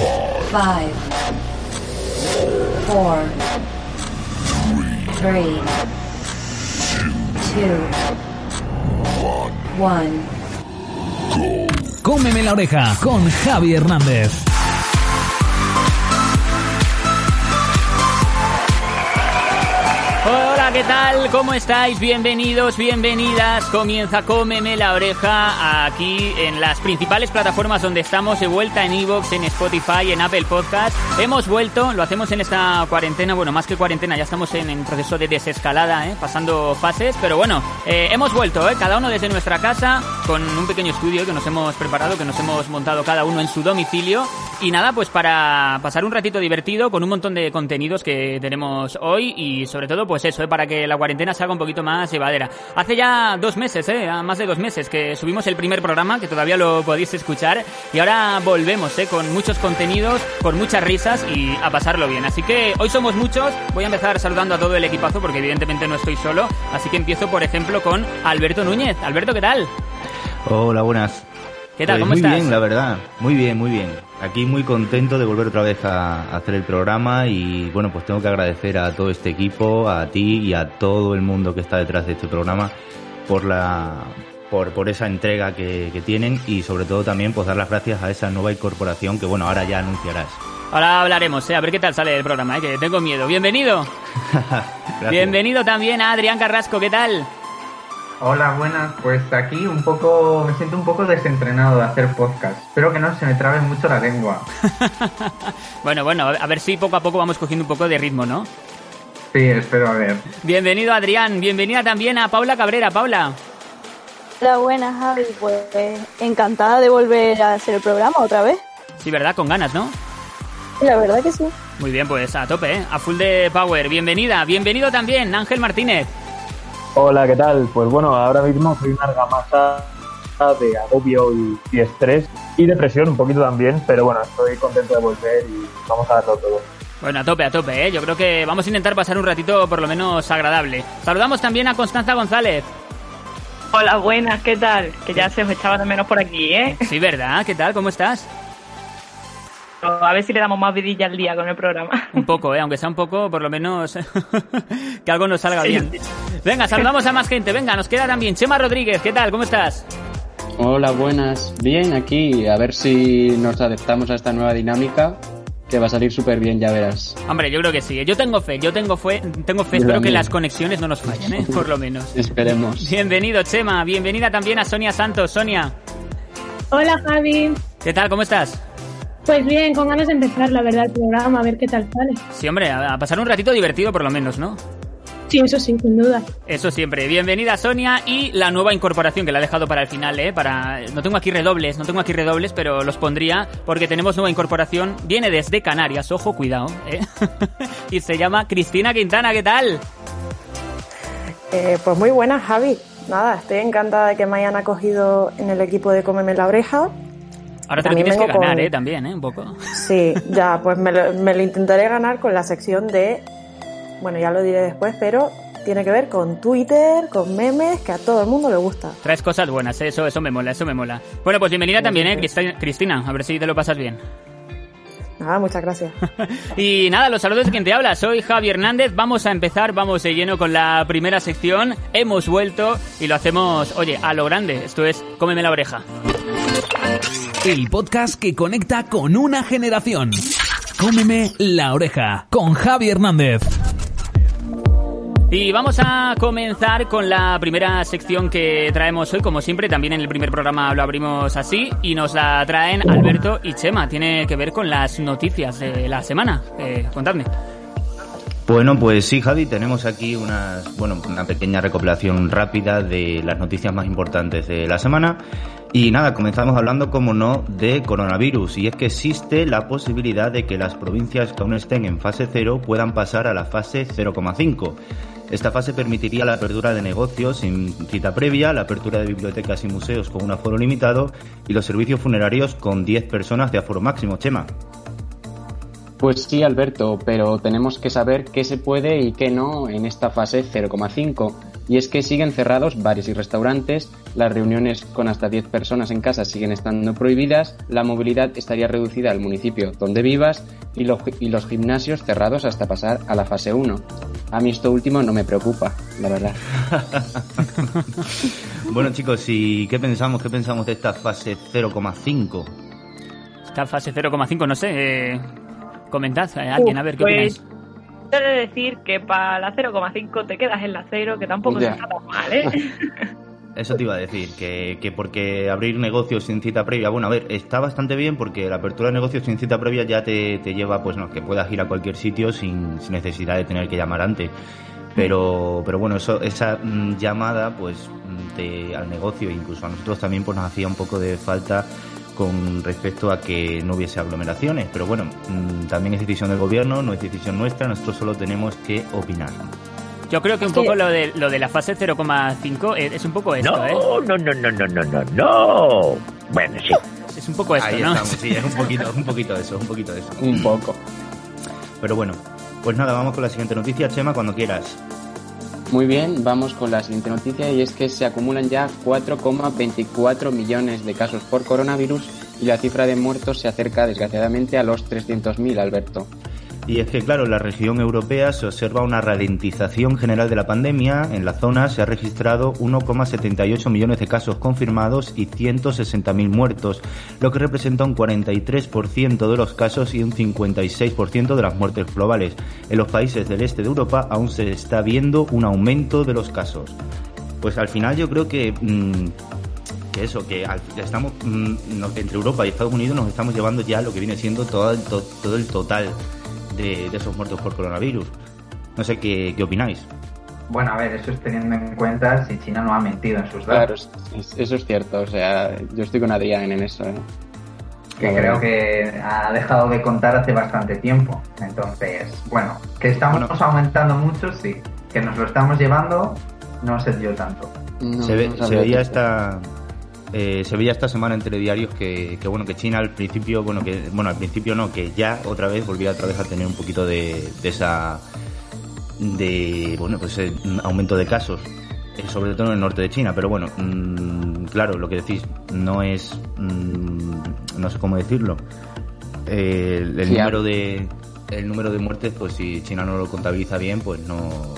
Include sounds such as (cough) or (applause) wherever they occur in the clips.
Five, four, three, two, one. Cómeme la oreja con Javi Hernández. Hola, ¿qué tal? ¿Cómo estáis? Bienvenidos, bienvenidas. Comienza Cómeme la oreja aquí en las principales plataformas donde estamos, de vuelta en Evox, en Spotify, en Apple Podcast. Hemos vuelto, lo hacemos en esta cuarentena, bueno, más que cuarentena, ya estamos en, en proceso de desescalada, ¿eh? pasando fases, pero bueno, eh, hemos vuelto, ¿eh? cada uno desde nuestra casa, con un pequeño estudio que nos hemos preparado, que nos hemos montado cada uno en su domicilio. Y nada, pues para pasar un ratito divertido con un montón de contenidos que tenemos hoy y sobre todo pues eso, ¿eh? Para que la cuarentena se haga un poquito más llevadera. Hace ya dos meses, ¿eh? más de dos meses que subimos el primer programa, que todavía lo podéis escuchar, y ahora volvemos ¿eh? con muchos contenidos, con muchas risas y a pasarlo bien. Así que hoy somos muchos, voy a empezar saludando a todo el equipazo porque evidentemente no estoy solo, así que empiezo por ejemplo con Alberto Núñez. Alberto, ¿qué tal? Hola, buenas. ¿Qué tal? Pues ¿Cómo muy estás? bien, la verdad. Muy bien, muy bien. Aquí muy contento de volver otra vez a, hacer el programa y bueno, pues tengo que agradecer a todo este equipo, a ti y a todo el mundo que está detrás de este programa por la por, por esa entrega que, que tienen y sobre todo también pues dar las gracias a esa nueva incorporación que bueno, ahora ya anunciarás. Ahora hablaremos, ¿eh? a ver qué tal sale el programa, ¿eh? que tengo miedo. Bienvenido. (laughs) Bienvenido también a Adrián Carrasco, ¿qué tal? Hola, buenas. Pues aquí un poco, me siento un poco desentrenado de hacer podcast. Espero que no se me trabe mucho la lengua. (laughs) Bueno, bueno, a ver si poco a poco vamos cogiendo un poco de ritmo, ¿no? Sí, espero a ver. Bienvenido Adrián, bienvenida también a Paula Cabrera. Paula, Hola, buenas, Javi. Pues encantada de volver a hacer el programa otra vez. sí, ¿verdad? Con ganas, ¿no? La verdad que sí. Muy bien, pues a tope, ¿eh? A full de power. Bienvenida, bienvenido también Ángel Martínez. Hola, ¿qué tal? Pues bueno, ahora mismo soy una argamasa de agobio y, y estrés y depresión un poquito también, pero bueno, estoy contento de volver y vamos a darlo todo. Bueno, a tope, a tope, ¿eh? Yo creo que vamos a intentar pasar un ratito por lo menos agradable. Saludamos también a Constanza González. Hola, buenas, ¿qué tal? Que ya se os echaba de menos por aquí, ¿eh? Sí, ¿verdad? ¿Qué tal? ¿Cómo estás? A ver si le damos más vidilla al día con el programa. Un poco, ¿eh? Aunque sea un poco, por lo menos (laughs) que algo nos salga bien. Venga, saludamos a más gente. Venga, nos queda también Chema Rodríguez. ¿Qué tal? ¿Cómo estás? Hola, buenas. Bien, aquí a ver si nos adaptamos a esta nueva dinámica, que va a salir súper bien, ya verás. Hombre, yo creo que sí. Yo tengo fe, yo tengo fe, tengo fe. Yo Espero que las conexiones no nos fallen, ¿eh? Por lo menos. (laughs) Esperemos. Bienvenido, Chema. Bienvenida también a Sonia Santos. Sonia, Hola Javi, ¿qué tal? ¿Cómo estás? Pues bien, con ganas de empezar la verdad el programa, a ver qué tal sale. Sí, hombre, a a pasar un ratito divertido por lo menos, ¿no? Sí, eso sí, sin duda. Eso siempre. Bienvenida Sonia y la nueva incorporación que la he dejado para el final, ¿eh? Para... No tengo aquí redobles, no tengo aquí redobles, pero los pondría porque tenemos nueva incorporación. Viene desde Canarias, ojo, cuidado, ¿eh? (laughs) y se llama Cristina Quintana, ¿qué tal? Eh, pues muy buenas, Javi. Nada, estoy encantada de que me hayan acogido en el equipo de Cómeme la Oreja. Ahora te lo También tienes que ganar, con- ¿eh? También, ¿eh? Un poco. (laughs) Sí, ya, pues me lo, me lo intentaré ganar con la sección de. Bueno, ya lo diré después, pero tiene que ver con Twitter, con memes, que a todo el mundo le gusta. Traes cosas buenas, ¿eh? eso, eso me mola, eso me mola. Bueno, pues bienvenida también, ¿eh? Cristi- Cristina, a ver si te lo pasas bien. Nada, muchas gracias. (laughs) Y nada, los saludos de quien te habla. Soy Javi Hernández. Vamos a empezar, vamos de lleno con la primera sección. Hemos vuelto y lo hacemos, oye, a lo grande. Esto es Cómeme la oreja. El podcast que conecta con una generación. Cómeme la oreja con Javi Hernández. Y vamos a comenzar con la primera sección que traemos hoy. Como siempre, también en el primer programa lo abrimos así. Y nos la traen Alberto y Chema. Tiene que ver con las noticias de la semana. Eh, contadme. Bueno, pues sí, Javi, tenemos aquí unas, bueno, una pequeña recopilación rápida de las noticias más importantes de la semana. Y nada, comenzamos hablando, como no, de coronavirus. Y es que existe la posibilidad de que las provincias que aún estén en fase 0 puedan pasar a la fase 0,5. Esta fase permitiría la apertura de negocios sin cita previa, la apertura de bibliotecas y museos con un aforo limitado y los servicios funerarios con 10 personas de aforo máximo. Chema. Pues sí, Alberto, pero tenemos que saber qué se puede y qué no en esta fase 0,5. Y es que siguen cerrados bares y restaurantes, las reuniones con hasta 10 personas en casa siguen estando prohibidas, la movilidad estaría reducida al municipio donde vivas y, y los gimnasios cerrados hasta pasar a la fase 1. A mí esto último no me preocupa, la verdad. (laughs) bueno chicos, ¿y qué pensamos? ¿Qué pensamos de esta fase 0,5? Esta fase 0,5, no sé. Eh, Comentad a alguien, a ver qué pues, He de decir que para la 0,5 te quedas en la 0, que tampoco está tan mal, ¿eh? (laughs) Eso te iba a decir, que, que, porque abrir negocios sin cita previa, bueno, a ver, está bastante bien porque la apertura de negocios sin cita previa ya te, te lleva, pues no, que puedas ir a cualquier sitio sin, sin necesidad de tener que llamar antes. Pero, pero bueno, eso, esa mm, llamada, pues, de, al negocio, incluso a nosotros también, pues nos hacía un poco de falta con respecto a que no hubiese aglomeraciones. Pero bueno, mm, también es decisión del gobierno, no es decisión nuestra, nosotros solo tenemos que opinar. Yo creo que un poco lo de, lo de la fase 0,5 es, un poco esto, no, ¿eh? No, no, no, no, no, no, no. Bueno, sí. Es un poco esto, Ahí ¿no? estamos, sí, es un poquito, un poquito de eso, un poquito de eso. Un poco. Pero bueno, pues nada, vamos con la siguiente noticia, Chema, cuando quieras. Muy bien, vamos con la siguiente noticia y es que se acumulan ya 4,24 millones de casos por coronavirus y la cifra de muertos se acerca desgraciadamente a los 300.000, Alberto. Y es que, claro, en la región europea se observa una ralentización general de la pandemia. En la zona se ha registrado 1,78 millones de casos confirmados y 160.000 muertos, lo que representa un 43% de los casos y un 56% de las muertes globales. En los países del este de Europa aún se está viendo un aumento de los casos. Pues al final yo creo que... Mm, que eso, que estamos mm, entre Europa y Estados Unidos nos estamos llevando ya lo que viene siendo todo, todo el total de, esos muertos por coronavirus. No sé qué, qué opináis. Bueno, a ver, eso es teniendo en cuenta si China no ha mentido en sus datos. Claro, eso es cierto. O sea, yo estoy con Adrián en eso. ¿eh? Que creo que ha dejado de contar hace bastante tiempo. Entonces, bueno, que estamos aumentando mucho, sí. Que nos lo estamos llevando, no sé yo tanto. se, ve, se veía esta, eh, se veía esta semana entre diarios que, bueno que China al principio bueno que bueno al principio no que ya otra vez volvía otra vez a tener un poquito de, esa de bueno pues eh, aumento de casos eh, sobre todo en el norte de China. Pero bueno mm, claro lo que decís no es mm, no sé cómo decirlo. El, número de el número de muertes pues si China no lo contabiliza bien pues no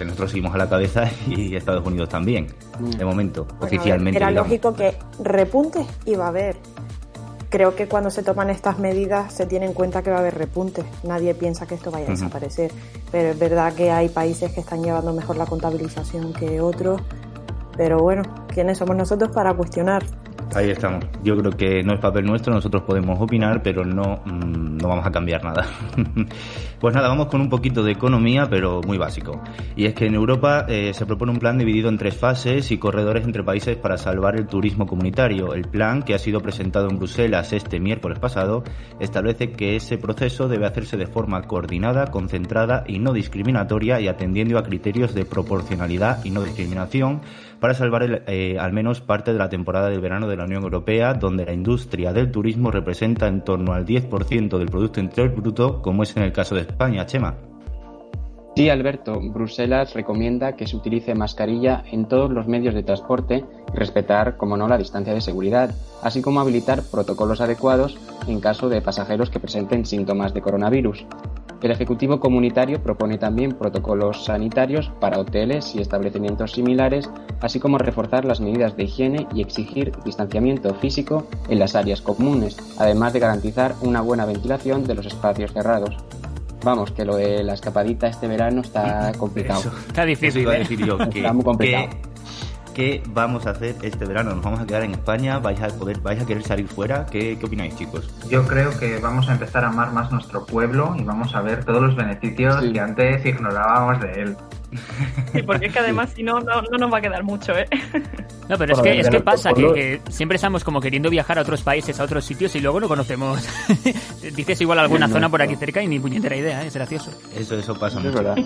nosotros seguimos a la cabeza (laughs) y Estados Unidos también, mm. de momento, oficialmente. Era lógico que repuntes iba a haber. Creo que cuando se toman estas medidas se tiene en cuenta que va a haber repuntes. Nadie piensa que esto vaya a desaparecer. Pero es verdad que hay países que están llevando mejor la contabilización que otros. Pero bueno, ¿quiénes somos nosotros para cuestionar? Ahí estamos. Yo creo que no es papel nuestro, nosotros podemos opinar, pero no, mm, no vamos a cambiar nada. (laughs) pues nada, vamos con un poquito de economía, pero muy básico. Y es que en Europa eh, se propone un plan dividido en tres fases y corredores entre países para salvar el turismo comunitario. El plan, que ha sido presentado en Bruselas este miércoles pasado, establece que ese proceso debe hacerse de forma coordinada, concentrada y no discriminatoria y atendiendo a criterios de proporcionalidad y no discriminación para salvar eh, al menos parte de la temporada del verano de la Unión Europea, donde la industria del turismo representa en torno al 10% del Producto Interior Bruto, como es en el caso de. Chema. Sí, Alberto, Bruselas recomienda que se utilice mascarilla en todos los medios de transporte y respetar, como no, la distancia de seguridad, así como habilitar protocolos adecuados en caso de pasajeros que presenten síntomas de coronavirus. El Ejecutivo Comunitario propone también protocolos sanitarios para hoteles y establecimientos similares, así como reforzar las medidas de higiene y exigir distanciamiento físico en las áreas comunes, además de garantizar una buena ventilación de los espacios cerrados. Vamos, que lo de la escapadita este verano está complicado. está difícil. ¿eh? decir yo, está muy complicado. ¿qué vamos a hacer este verano? ¿Nos vamos a quedar en España? ¿Vais a poder, vais a querer salir fuera? ¿Qué, qué opináis, chicos? Yo creo que vamos a empezar a amar más nuestro pueblo y vamos a ver todos los beneficios que antes ignorábamos de él. Sí, porque es que además si no, no, no nos va a quedar mucho, ¿eh? No, pero es que, es que pasa que, que siempre estamos como queriendo viajar a otros países, a otros sitios y luego no conocemos. (laughs) Dices igual alguna zona por aquí cerca y ni puñetera idea, ¿eh? es gracioso. Eso, eso pasa Es mucho. verdad.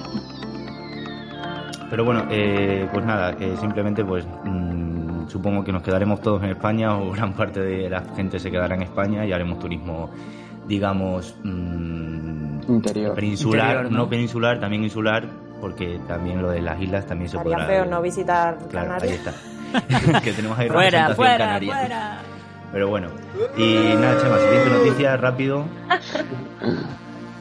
Pero bueno, eh, pues nada, que simplemente pues mm, supongo que nos quedaremos todos en España o gran parte de la gente se quedará en España y haremos turismo, digamos, mm, Interior. peninsular, Interior, ¿no? ¿no? peninsular, también insular, porque también lo de las islas también se Estaría podrá feo no visitar Claro, ahí Canarias. está. (laughs) que tenemos ahí Fuera, representación fuera, canaria. fuera. Pero bueno, y nada, Chema, siguiente noticia, rápido.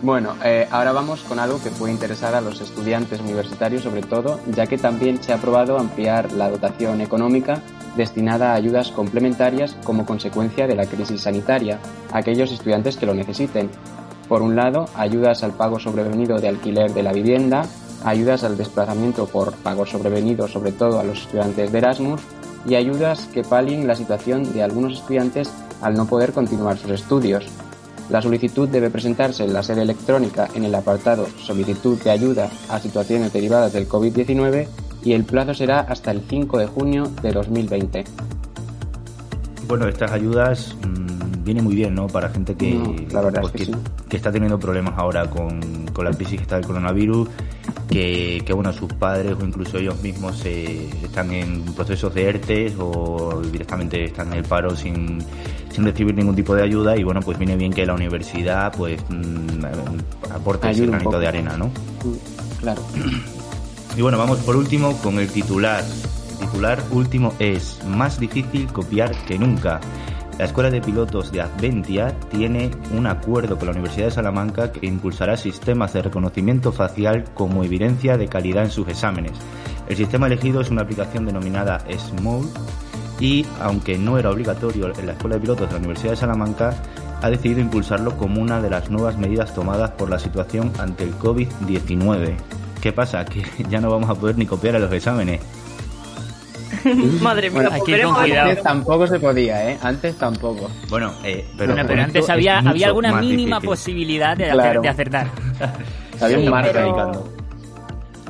Bueno, eh, ahora vamos con algo que puede interesar a los estudiantes universitarios sobre todo, ya que también se ha aprobado ampliar la dotación económica destinada a ayudas complementarias como consecuencia de la crisis sanitaria a aquellos estudiantes que lo necesiten. Por un lado, ayudas al pago sobrevenido de alquiler de la vivienda, ayudas al desplazamiento por pago sobrevenido sobre todo a los estudiantes de Erasmus y ayudas que palien la situación de algunos estudiantes al no poder continuar sus estudios. La solicitud debe presentarse en la sede electrónica en el apartado Solicitud de ayuda a situaciones derivadas del COVID-19 y el plazo será hasta el 5 de junio de 2020. Bueno, estas ayudas mm, vienen muy bien, ¿no? Para gente que, No, la verdad pues, es que sí. que está teniendo problemas ahora con, con la crisis que está del coronavirus, que, que, bueno, sus padres o incluso ellos mismos eh, están en procesos de ERTE o directamente están en el paro sin, sin recibir ningún tipo de ayuda y bueno, pues viene bien que la universidad pues mm, aporte ese Ayude un granito de arena, ¿no? Claro. Y bueno, vamos por último con el titular. El titular último es Más difícil copiar que nunca. La Escuela de Pilotos de Adventia tiene un acuerdo con la Universidad de Salamanca que impulsará sistemas de reconocimiento facial como evidencia de calidad en sus exámenes. El sistema elegido es una aplicación denominada Small y, aunque no era obligatorio en la Escuela de Pilotos de la Universidad de Salamanca, ha decidido impulsarlo como una de las nuevas medidas tomadas por la situación ante el COVID-19. ¿Qué pasa? Que (laughs) ya no vamos a poder ni copiar a los exámenes. (laughs) Madre mía, Bueno, pues aquí con cuidado. Antes tampoco se podía, ¿eh? Antes tampoco. Bueno, eh, pero, Bueno, pero antes había, había alguna mínima difícil. posibilidad de, Claro. hacer- de acertar. (laughs) Había un Sí, margen. pero- Radicando.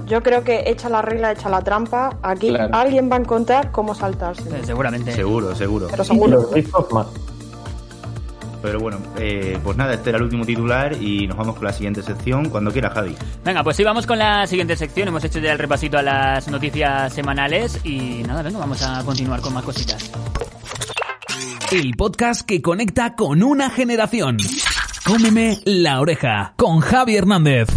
Yo creo que echa la regla, echa la trampa. Aquí Claro. alguien va a encontrar cómo saltarse. Eh, Seguramente. Seguro, seguro. Pero seguro. Pero bueno, eh, pues nada, este era el último titular y nos vamos con la siguiente sección. Cuando quiera, Javi. Venga, pues sí, vamos con la siguiente sección. Hemos hecho ya el repasito a las noticias semanales y nada, venga, vamos a continuar con más cositas. El podcast que conecta con una generación. Cómeme la oreja con Javi Hernández.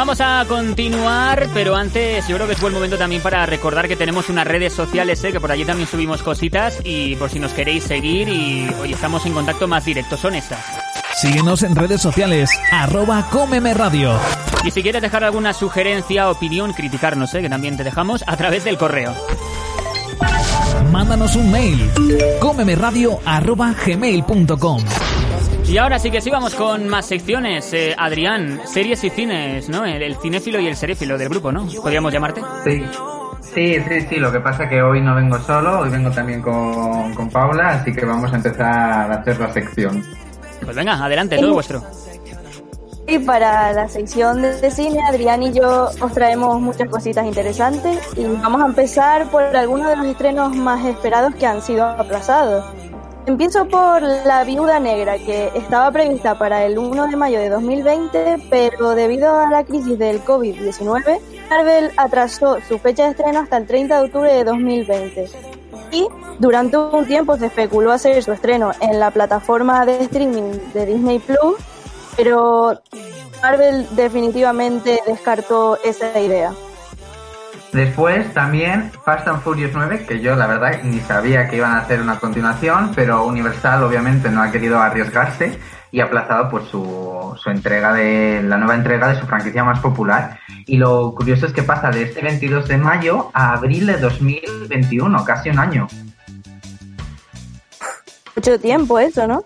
Vamos a continuar, pero antes yo creo que es buen momento también para recordar que tenemos unas redes sociales, ¿eh? que por allí también subimos cositas y por si nos queréis seguir y hoy estamos en contacto más directo, son estas. Síguenos en redes sociales, arroba Cómeme Radio. Y si quieres dejar alguna sugerencia, opinión, criticarnos, ¿eh? que también te dejamos a través del correo. Mándanos un mail, cómemeradio arroba gmail.com. Y ahora sí que sí, vamos con más secciones. Eh, Adrián, series y cines, ¿no? El, el cinéfilo y el seréfilo del grupo, ¿no? ¿Podríamos llamarte? Sí. Sí, sí, sí, lo que pasa es que hoy no vengo solo, hoy vengo también con, con Paula, así que vamos a empezar a hacer la sección. Pues venga, adelante, todo vuestro. Y para la sección de cine, Adrián y yo os traemos muchas cositas interesantes y vamos a empezar por algunos de los estrenos más esperados que han sido aplazados. Empiezo por La Viuda Negra, que estaba prevista para el 1 de mayo de 2020, pero debido a la crisis del COVID-19, Marvel atrasó su fecha de estreno hasta el 30 de octubre de 2020. Y durante un tiempo se especuló hacer su estreno en la plataforma de streaming de Disney Plus, pero Marvel definitivamente descartó esa idea. Después también Fast and Furious 9, que yo la verdad ni sabía que iban a hacer una continuación, pero Universal obviamente no ha querido arriesgarse y ha aplazado pues su, su entrega de la nueva entrega de su franquicia más popular. Y lo curioso es que pasa de este 22 de mayo a abril de 2021, casi un año. Mucho tiempo eso, ¿no?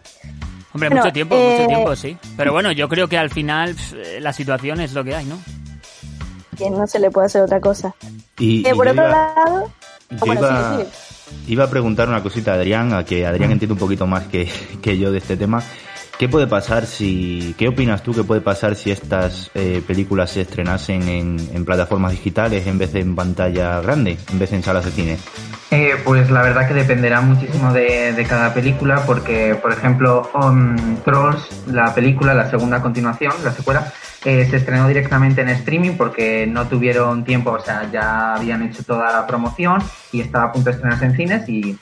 Hombre, Bueno, mucho tiempo, eh, mucho tiempo, sí. Pero bueno, yo creo que al final eh, la situación es lo que hay, ¿no? Que no se le puede hacer otra cosa. Y, Eh, y por otro iba- lado, yo bueno, iba, sigue, iba a preguntar una cosita a Adrián, a que Adrián entiende un poquito más que, que yo de este tema. ¿Qué puede pasar si, qué opinas tú que puede pasar si estas eh, películas se estrenasen en, en plataformas digitales en vez de en pantalla grande, en vez de en salas de cine? Eh, pues la verdad que dependerá muchísimo de, de cada película, porque, por ejemplo, um, Trolls, la película, la segunda continuación, la secuela, eh, se estrenó directamente en streaming porque no tuvieron tiempo, o sea, ya habían hecho toda la promoción y estaba a punto de estrenarse en cines y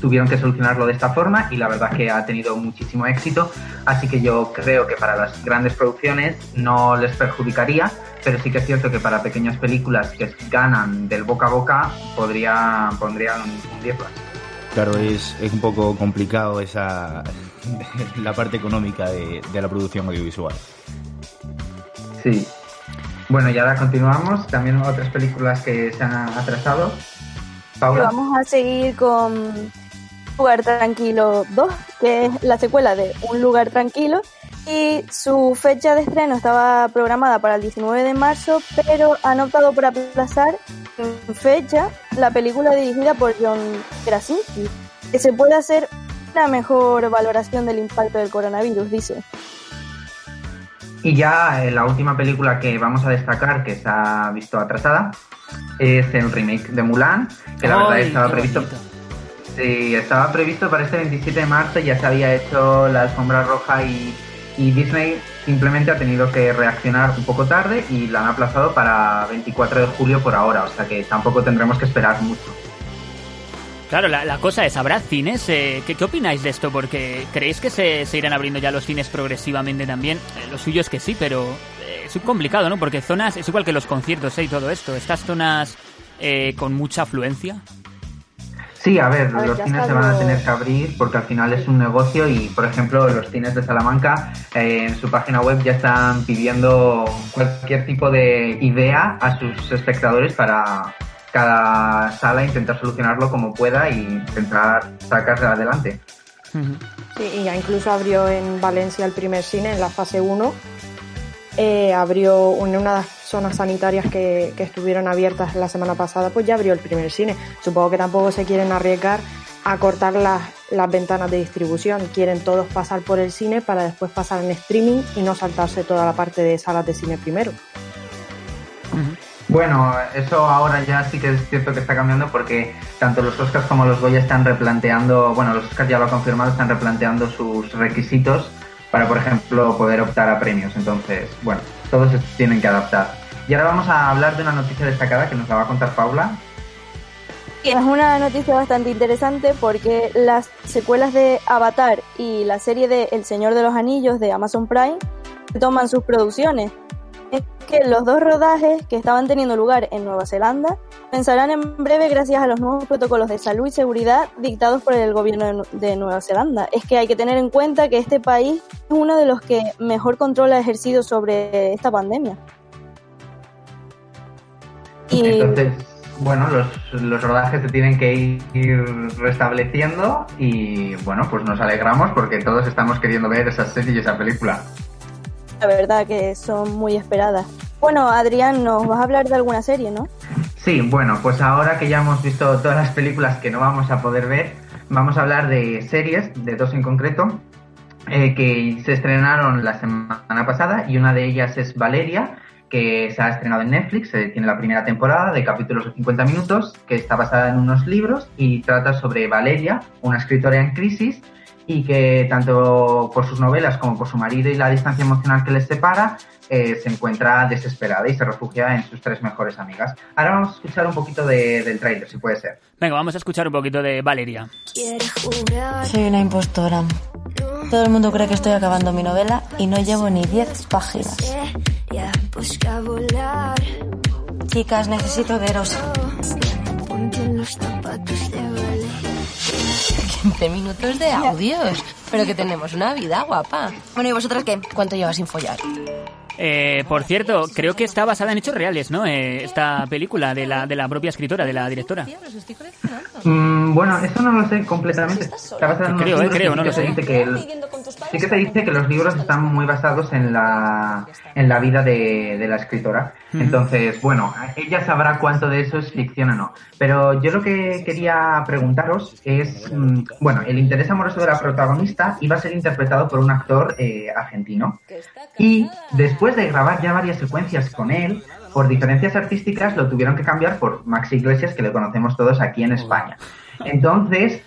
tuvieron que solucionarlo de esta forma y la verdad que ha tenido muchísimo éxito, así que yo creo que para las grandes producciones no les perjudicaría, pero sí que es cierto que para pequeñas películas que ganan del boca a boca podría, pondrían hundirlas. Claro, es, es un poco complicado esa (laughs) la parte económica de, de la producción audiovisual. Sí. Bueno, y ahora continuamos. También otras películas que se han atrasado. Paula. Vamos a seguir con Lugar Tranquilo 2, que es la secuela de Un Lugar Tranquilo. Y su fecha de estreno estaba programada para el 19 de marzo, pero han optado por aplazar en fecha la película dirigida por John Krasinski, que se puede hacer una mejor valoración del impacto del coronavirus, dice. Y ya eh, la última película que vamos a destacar, que se ha visto atrasada, es el remake de Mulan, que la verdad estaba previsto. Sí, estaba previsto para este 27 de marzo, ya se había hecho la alfombra roja y, y Disney simplemente ha tenido que reaccionar un poco tarde y la han aplazado para 24 de julio por ahora, o sea que tampoco tendremos que esperar mucho. Claro, la, la cosa es, ¿habrá cines? Eh, ¿qué, qué opináis de esto? Porque ¿creéis que se, se irán abriendo ya los cines progresivamente también? Eh, lo suyo es que sí, pero eh, es complicado, ¿no? Porque zonas, es igual que los conciertos ¿eh? y todo esto, estas zonas eh, con mucha afluencia. Sí, a ver, A ver, los cines se van a tener que abrir porque al final es un negocio y, por ejemplo, los cines de Salamanca eh, en su página web ya están pidiendo cualquier tipo de idea a sus espectadores para cada sala intentar solucionarlo como pueda y intentar sacarse adelante. Sí, y ya incluso abrió en Valencia el primer cine en la fase 1. Eh, abrió en una de las zonas sanitarias que, que estuvieron abiertas la semana pasada, pues ya abrió el primer cine. Supongo que tampoco se quieren arriesgar a cortar las, las ventanas de distribución. Quieren todos pasar por el cine para después pasar en streaming y no saltarse toda la parte de salas de cine primero. Bueno, eso ahora ya sí que es cierto que está cambiando porque tanto los Oscars como los Goya están replanteando, bueno, los Oscars ya lo ha confirmado, están replanteando sus requisitos para, por ejemplo, poder optar a premios. Entonces, bueno, todos tienen que adaptar. Y ahora vamos a hablar de una noticia destacada que nos la va a contar Paula. Es una noticia bastante interesante porque las secuelas de Avatar y la serie de El Señor de los Anillos de Amazon Prime toman sus producciones. Que los dos rodajes que estaban teniendo lugar en Nueva Zelanda comenzarán en breve gracias a los nuevos protocolos de salud y seguridad dictados por el gobierno de Nueva Zelanda. Es que hay que tener en cuenta que este país es uno de los que mejor control ha ejercido sobre esta pandemia. Y Entonces, bueno, los, los rodajes se tienen que ir restableciendo y, bueno, pues nos alegramos porque todos estamos queriendo ver esa serie y esa película. La verdad que son muy esperadas. Bueno, Adrián, nos vas a hablar de alguna serie, ¿no? Sí, bueno, pues ahora que ya hemos visto todas las películas que no vamos a poder ver, vamos a hablar de series, de dos en concreto, eh, que se estrenaron la semana pasada y una de ellas es Valeria, que se ha estrenado en Netflix, eh, tiene la primera temporada de capítulos de 50 minutos, que está basada en unos libros y trata sobre Valeria, una escritora en crisis y que tanto por sus novelas como por su marido y la distancia emocional que les separa, eh, se encuentra desesperada y se refugia en sus tres mejores amigas. Ahora vamos a escuchar un poquito de- del tráiler, si puede ser. Venga, vamos a escuchar un poquito de Valeria. Soy una impostora. Todo el mundo cree que estoy acabando mi novela y no llevo ni 10 páginas. Chicas, necesito veros. 15 minutos de audios. Pero que tenemos una vida guapa. Bueno, ¿y vosotras qué? ¿Cuánto llevas sin follar? Eh, por cierto, creo que está basada en hechos reales, ¿no? Eh, esta película de la, de la propia escritora, de la directora. Mm, bueno, eso no lo sé completamente. Está basado en unos Creo, eh, creo, no lo sé. dice que el- sí que te dice que los libros están muy basados en la, en la vida de, de la escritora. Entonces, bueno, ella sabrá cuánto de eso es ficción o no. Pero yo lo que quería preguntaros es, mm, bueno, el interés amoroso de la protagonista iba a ser interpretado por un actor eh, argentino. Y después de grabar ya varias secuencias con él, por diferencias artísticas lo tuvieron que cambiar por Max Iglesias, que le conocemos todos aquí en España. Entonces,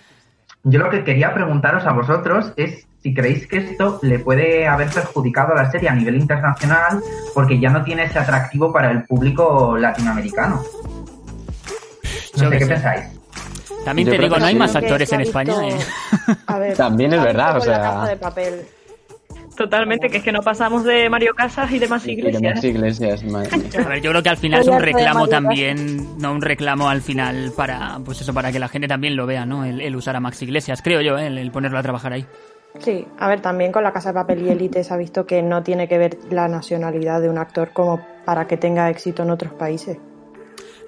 yo lo que quería preguntaros a vosotros es si creéis que esto le puede haber perjudicado a la serie a nivel internacional porque ya no tiene ese atractivo para el público latinoamericano. No Yo sé qué sé. pensáis. También Yo te digo, no hay más actores en España. visto- ¿eh? A ver, También es verdad, o la sea- Casa de papel. Totalmente, que es que no pasamos de Mario Casas y demás Y de iglesias. más iglesias, madre mía. A ver, yo creo que al final es un reclamo también, no un reclamo al final para, pues eso, para que la gente también lo vea, ¿no? El, el usar a Max Iglesias, creo yo, ¿eh? el, el ponerlo a trabajar ahí. Sí, a ver, también con la Casa de Papel y Élite se ha visto que no tiene que ver la nacionalidad de un actor como para que tenga éxito en otros países.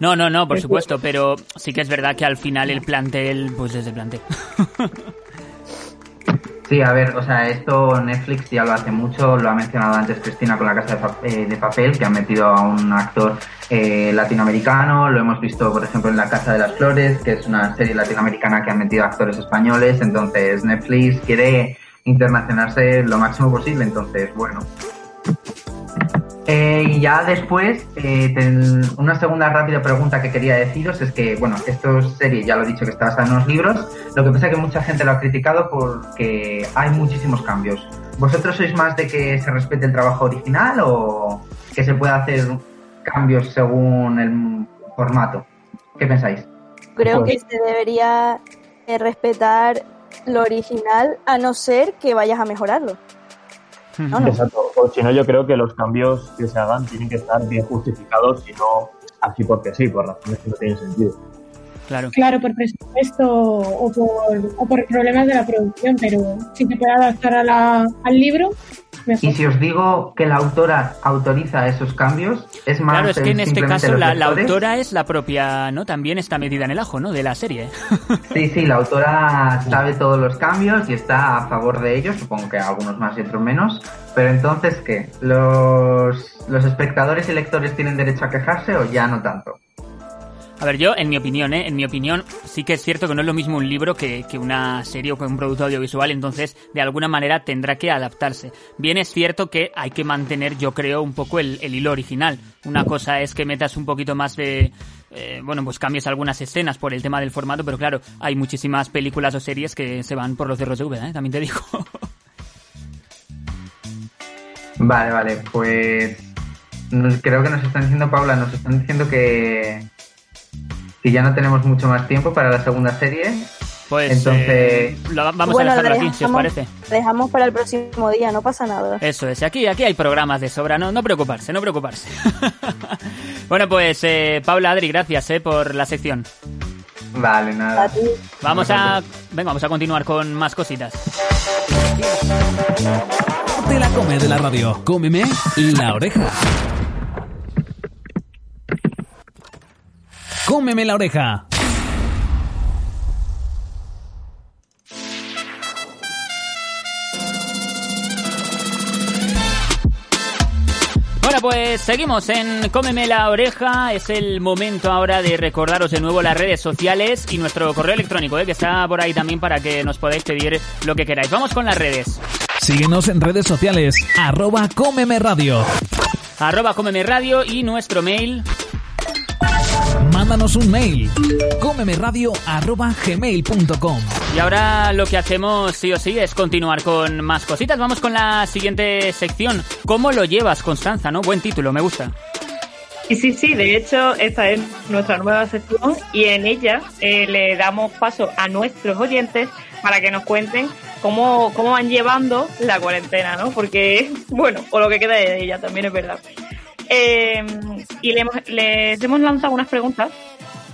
No, no, no, por supuesto, pero sí que es verdad que al final el plantel, pues es el plantel. (laughs) Sí, a ver, o sea, esto Netflix ya lo hace mucho, lo ha mencionado antes Cristina con la Casa de, eh, de Papel, que han metido a un actor eh, latinoamericano, lo hemos visto, por ejemplo, en La Casa de las Flores, que es una serie latinoamericana que han metido actores españoles, entonces Netflix quiere internacionarse lo máximo posible, entonces, bueno. Eh, y ya después, eh, ten- una segunda rápida pregunta que quería deciros es que, bueno, esto es serie, ya lo he dicho que está basada en unos libros, lo que pasa es que mucha gente lo ha criticado porque hay muchísimos cambios. ¿Vosotros sois más de que se respete el trabajo original o que se pueda hacer cambios según el formato? ¿Qué pensáis? Creo Pues- que se debería eh, respetar lo original, a no ser que vayas a mejorarlo. No, no. Exacto. O si no, yo creo que los cambios que se hagan tienen que estar bien justificados y no así porque sí, por razones que no tienen sentido. Claro. Claro, por presupuesto o por, o por problemas de la producción, pero si se puede adaptar a la- al libro. Y si os digo que la autora autoriza esos cambios, es más Claro, es que en este caso la, autora es la propia, ¿no? También está metida en el ajo, ¿no? De la serie. (laughs) Sí, sí, la autora sabe todos los cambios y está a favor de ellos, supongo que algunos más y otros menos. Pero entonces, ¿qué? ¿Los, los espectadores y lectores tienen derecho a quejarse o ya no tanto? A ver, yo, en mi opinión, ¿eh? En mi opinión, sí que es cierto que no es lo mismo un libro que, que una serie o que un producto audiovisual, entonces, de alguna manera tendrá que adaptarse. Bien es cierto que hay que mantener, yo creo, un poco el, el hilo original. Una cosa es que metas un poquito más de... eh, bueno, pues cambies algunas escenas por el tema del formato, pero claro, hay muchísimas películas o series que se van por los cerros de V, ¿eh? También te digo. Vale, vale, pues creo que nos están diciendo, Paula, nos están diciendo que, que ya no tenemos mucho más tiempo para la segunda serie. Pues Entonces- eh, lo- vamos Bueno, a dejarlo lo aquí, si os dejamos- parece. Dejamos para el próximo día, no pasa nada. Eso es, aquí, aquí hay programas de sobra, no, no preocuparse, no preocuparse. (laughs) bueno, pues eh, Paula Adri, gracias eh, por la sección. Vale, nada. A ti. Vamos a, venga, vamos a continuar con más cositas. Te la come de la radio. Cómeme la oreja. Cómeme la oreja. Bueno, pues seguimos en Cómeme la oreja. Es el momento ahora de recordaros de nuevo las redes sociales y nuestro correo electrónico, eh, que está por ahí también para que nos podáis pedir lo que queráis. Vamos con las redes. Síguenos en redes sociales. Arroba Cómeme Radio. Arroba Cómeme Radio y nuestro mail Mándanos un mail. Gmail.com. Y ahora lo que hacemos sí o sí es continuar con más cositas. Vamos con la siguiente sección. ¿Cómo lo llevas, Constanza? ¿No? Buen título, me gusta. Y sí, sí, de hecho, esta es nuestra nueva sección y en ella eh, le damos paso a nuestros oyentes para que nos cuenten cómo, cómo van llevando la cuarentena, ¿no? Porque, (laughs) bueno, o lo que queda de ella, también es verdad. Eh, y le hemos- les hemos lanzado unas preguntas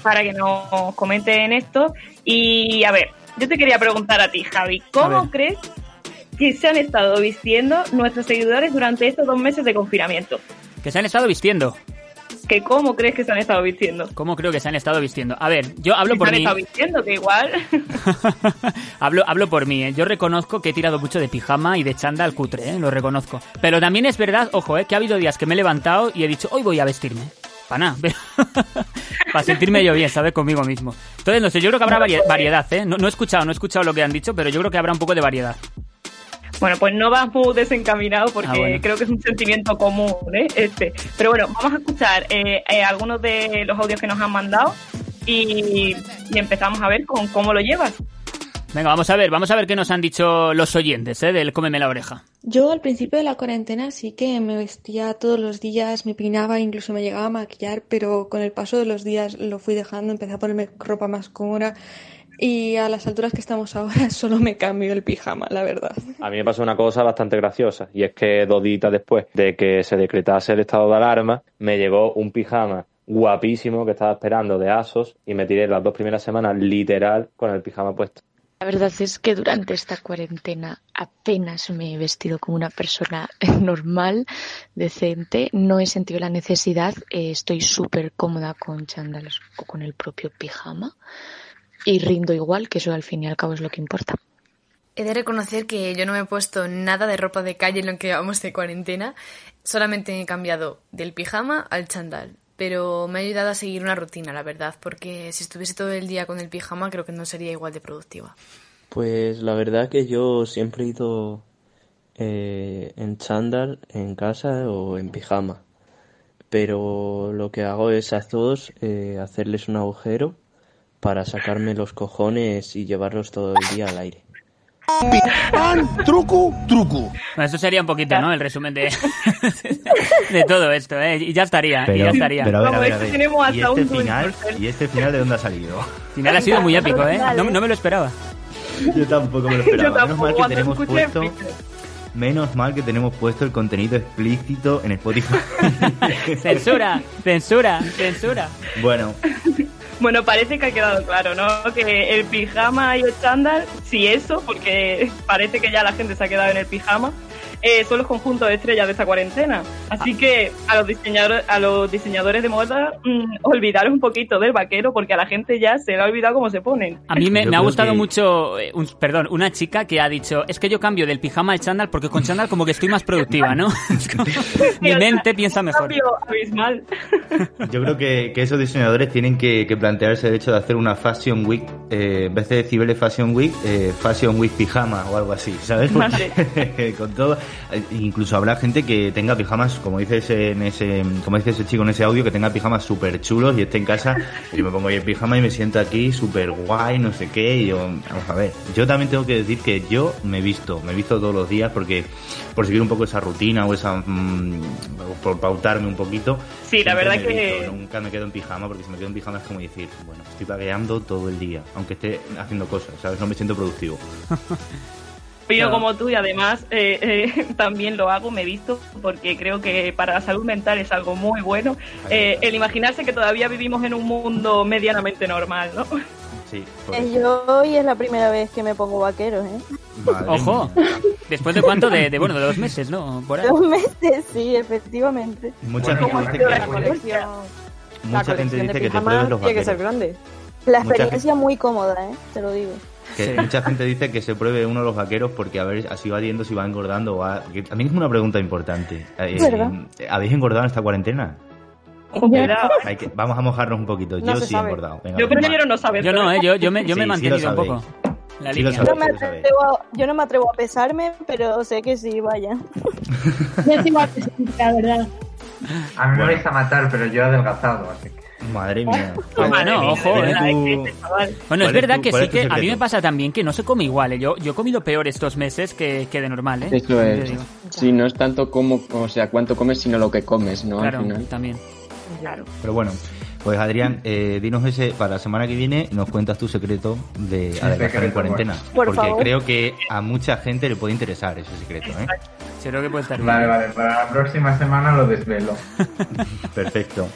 para que nos comenten esto. Y a ver, yo te quería preguntar a ti, Javi, ¿cómo crees que se han estado vistiendo nuestros seguidores durante estos dos meses de confinamiento. Que se han estado vistiendo. ¿Que ¿Cómo crees que se han estado vistiendo? ¿Cómo creo que se han estado vistiendo? A ver, yo hablo Se por han mí. estado vistiendo, que igual. (laughs) Hablo, hablo por mí, ¿eh? Yo reconozco que he tirado mucho de pijama y de chándal cutre, ¿eh? Lo reconozco. Pero también es verdad, ojo, ¿eh? Que ha habido días que me he levantado y he dicho, hoy voy a vestirme. Para nada, (laughs) para sentirme yo bien, ¿sabes? Conmigo mismo. Entonces, no sé, yo creo que habrá varie- variedad, ¿eh? No, no he escuchado, no he escuchado lo que han dicho, pero yo creo que habrá un poco de variedad. Bueno, pues no vas muy desencaminado porque Ah, bueno. creo que es un sentimiento común, ¿eh? Este. Pero bueno, vamos a escuchar eh, eh, algunos de los audios que nos han mandado y, y empezamos a ver con cómo lo llevas. Venga, vamos a ver, vamos a ver qué nos han dicho los oyentes, ¿eh? Del cómeme la oreja. Yo al principio de la cuarentena sí que me vestía todos los días, me peinaba, incluso me llegaba a maquillar, pero con el paso de los días lo fui dejando, empecé a ponerme ropa más cómoda y a las alturas que estamos ahora (laughs) solo me cambio el pijama, la verdad. A mí me pasó una cosa bastante graciosa y es que dos días después de que se decretase el estado de alarma me llegó un pijama guapísimo que estaba esperando de Asos y me tiré las dos primeras semanas literal con el pijama puesto. La verdad es que durante esta cuarentena apenas me he vestido como una persona (laughs) normal, decente. No he sentido la necesidad. eh, estoy súper cómoda con chándales o con el propio pijama. Y rindo igual, que eso al fin y al cabo es lo que importa. He de reconocer que yo no me he puesto nada de ropa de calle en lo que llevamos de cuarentena. Solamente he cambiado del pijama al chandal. Pero me ha ayudado a seguir una rutina, la verdad, porque si estuviese todo el día con el pijama creo que no sería igual de productiva. Pues la verdad que yo siempre he ido eh, en chándal en casa o en pijama. Pero lo que hago es a todos eh, hacerles un agujero para sacarme los cojones y llevarlos todo el día al aire. Pan, truco, truco. Bueno, eso sería un poquito, ¿no? El resumen de, (laughs) de todo esto, ¿eh? Y ya estaría, y Pero, ya estaría. pero a ver, a ver, a Vamos, es que ver. tenemos ¿Y hasta este un final? ¿Y este final de dónde ha salido? El final ha sido muy épico, ¿eh? No, no me lo esperaba. Yo tampoco me lo esperaba. Menos mal que tenemos puesto. Menos mal que tenemos puesto el contenido explícito en Spotify. (laughs) Censura, censura, censura. bueno, Bueno, parece que ha quedado claro, ¿no? Que el pijama y el chándal, si eso, porque parece que ya la gente se ha quedado en el pijama, eh, son los conjuntos de estrellas de esta cuarentena. Así que a los diseñadores, a los diseñadores de moda, mm, olvidaros un poquito del vaquero, porque a la gente ya se le ha olvidado cómo se ponen. A mí me, ha gustado que- mucho, eh, un- perdón, una chica que ha dicho, es que yo cambio del pijama al chándal porque con chándal como que estoy más productiva, ¿no? (laughs) Mi mente piensa mejor. Abismal. (laughs) yo creo que, que esos diseñadores tienen que, que plantearse el hecho de hacer una Fashion Week, eh, en vez de Cibeles Fashion Week, eh, Fashion Week Pijama o algo así, ¿sabes? Porque (laughs) con todo, incluso habrá gente que tenga pijamas, como dice ese, en ese, como dice ese chico en ese audio, que tenga pijamas súper chulos y esté en casa, y yo me pongo ahí el pijama y me siento aquí súper guay, no sé qué, y yo, vamos a ver, yo también tengo que decir que yo me he visto, me he visto todos los días porque, por seguir un poco esa rutina o esa, mm, por pautarme un poquito. Sí, la verdad que- visto, nunca me quedo en pijama porque si me quedo en pijama es como decir, bueno, estoy pagueando todo el día, aunque esté haciendo cosas, ¿sabes? No me siento productivo. (laughs) Claro. como tú y además eh, eh, (laughs) también lo hago, me he visto, porque creo que para la salud mental es algo muy bueno. Eh, el imaginarse que todavía vivimos en un mundo medianamente normal, ¿no? Sí, Eh, Yo hoy es la primera vez que me pongo vaqueros, ¿eh? Ojo, después de cuánto, de, de, bueno, de dos meses, ¿no? Por ahí. Dos meses, sí, efectivamente. Mucha Bueno, gente dice la que, colección. mucha gente dice que te pruebes los vaqueros. grande. La Mucha experiencia muy cómoda, ¿eh? Te lo digo. Que mucha gente dice que se pruebe uno de los vaqueros porque a ver así va viendo si va engordando o va... que también es una pregunta importante. Eh. ¿Habéis engordado en esta cuarentena? Hay que, vamos a mojarnos un poquito. No yo sí sabe. he engordado. Venga, Yo prefiero no saber. Yo no, ¿eh? Yo, yo me, yo me he sí mantenido un poco. La Sí. Yo no, me atrevo, a- yo no me atrevo a pesarme, pero sé que sí, vaya. (laughs) Yo sí, la verdad. A mí me vais a matar, pero yo he adelgazado, así que... Madre mía. (laughs) Bueno, ojo, ¿Cuál eh. es tu- Bueno, es ¿Cuál es verdad tu- que sí que a mí me pasa también que no se come igual. ¿eh? Yo, yo he comido peor estos meses que, que de normal, ¿eh? Eso es. Sí, no es tanto como, o sea, cuánto comes, sino lo que comes, ¿no? Claro, Al final. también. Claro. Pero bueno, pues Adrián, eh, dinos ese para la semana que viene, nos cuentas tu secreto de adelgazar en cuarentena. Por porque favor. creo que a mucha gente le puede interesar ese secreto, ¿eh? Creo que puede estar bien. Vale, vale, para la próxima semana lo desvelo. (laughs) Perfecto.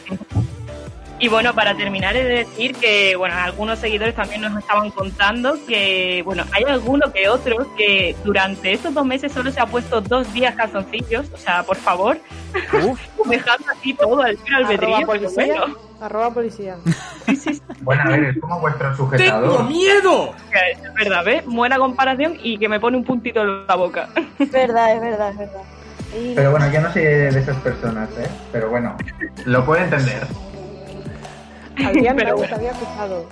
Y bueno, para terminar he de decir que, bueno, algunos seguidores también nos estaban contando que, bueno, hay alguno que otro que durante estos dos meses solo se ha puesto dos días calzoncillos, o sea, por favor, (laughs) dejando así todo al fin albedrío. Arroba policía. bueno. Arroba policía. (laughs) Bueno, a ver, es como vuestro sujetador. ¡Tengo miedo! Es verdad, ¿ves? Buena comparación y que me pone un puntito en la boca. Es verdad, es verdad, es verdad. Pero bueno, yo no soy de esas personas, ¿eh? Pero bueno, lo puedo entender. (laughs) Adrián, Pero bueno. había fijado.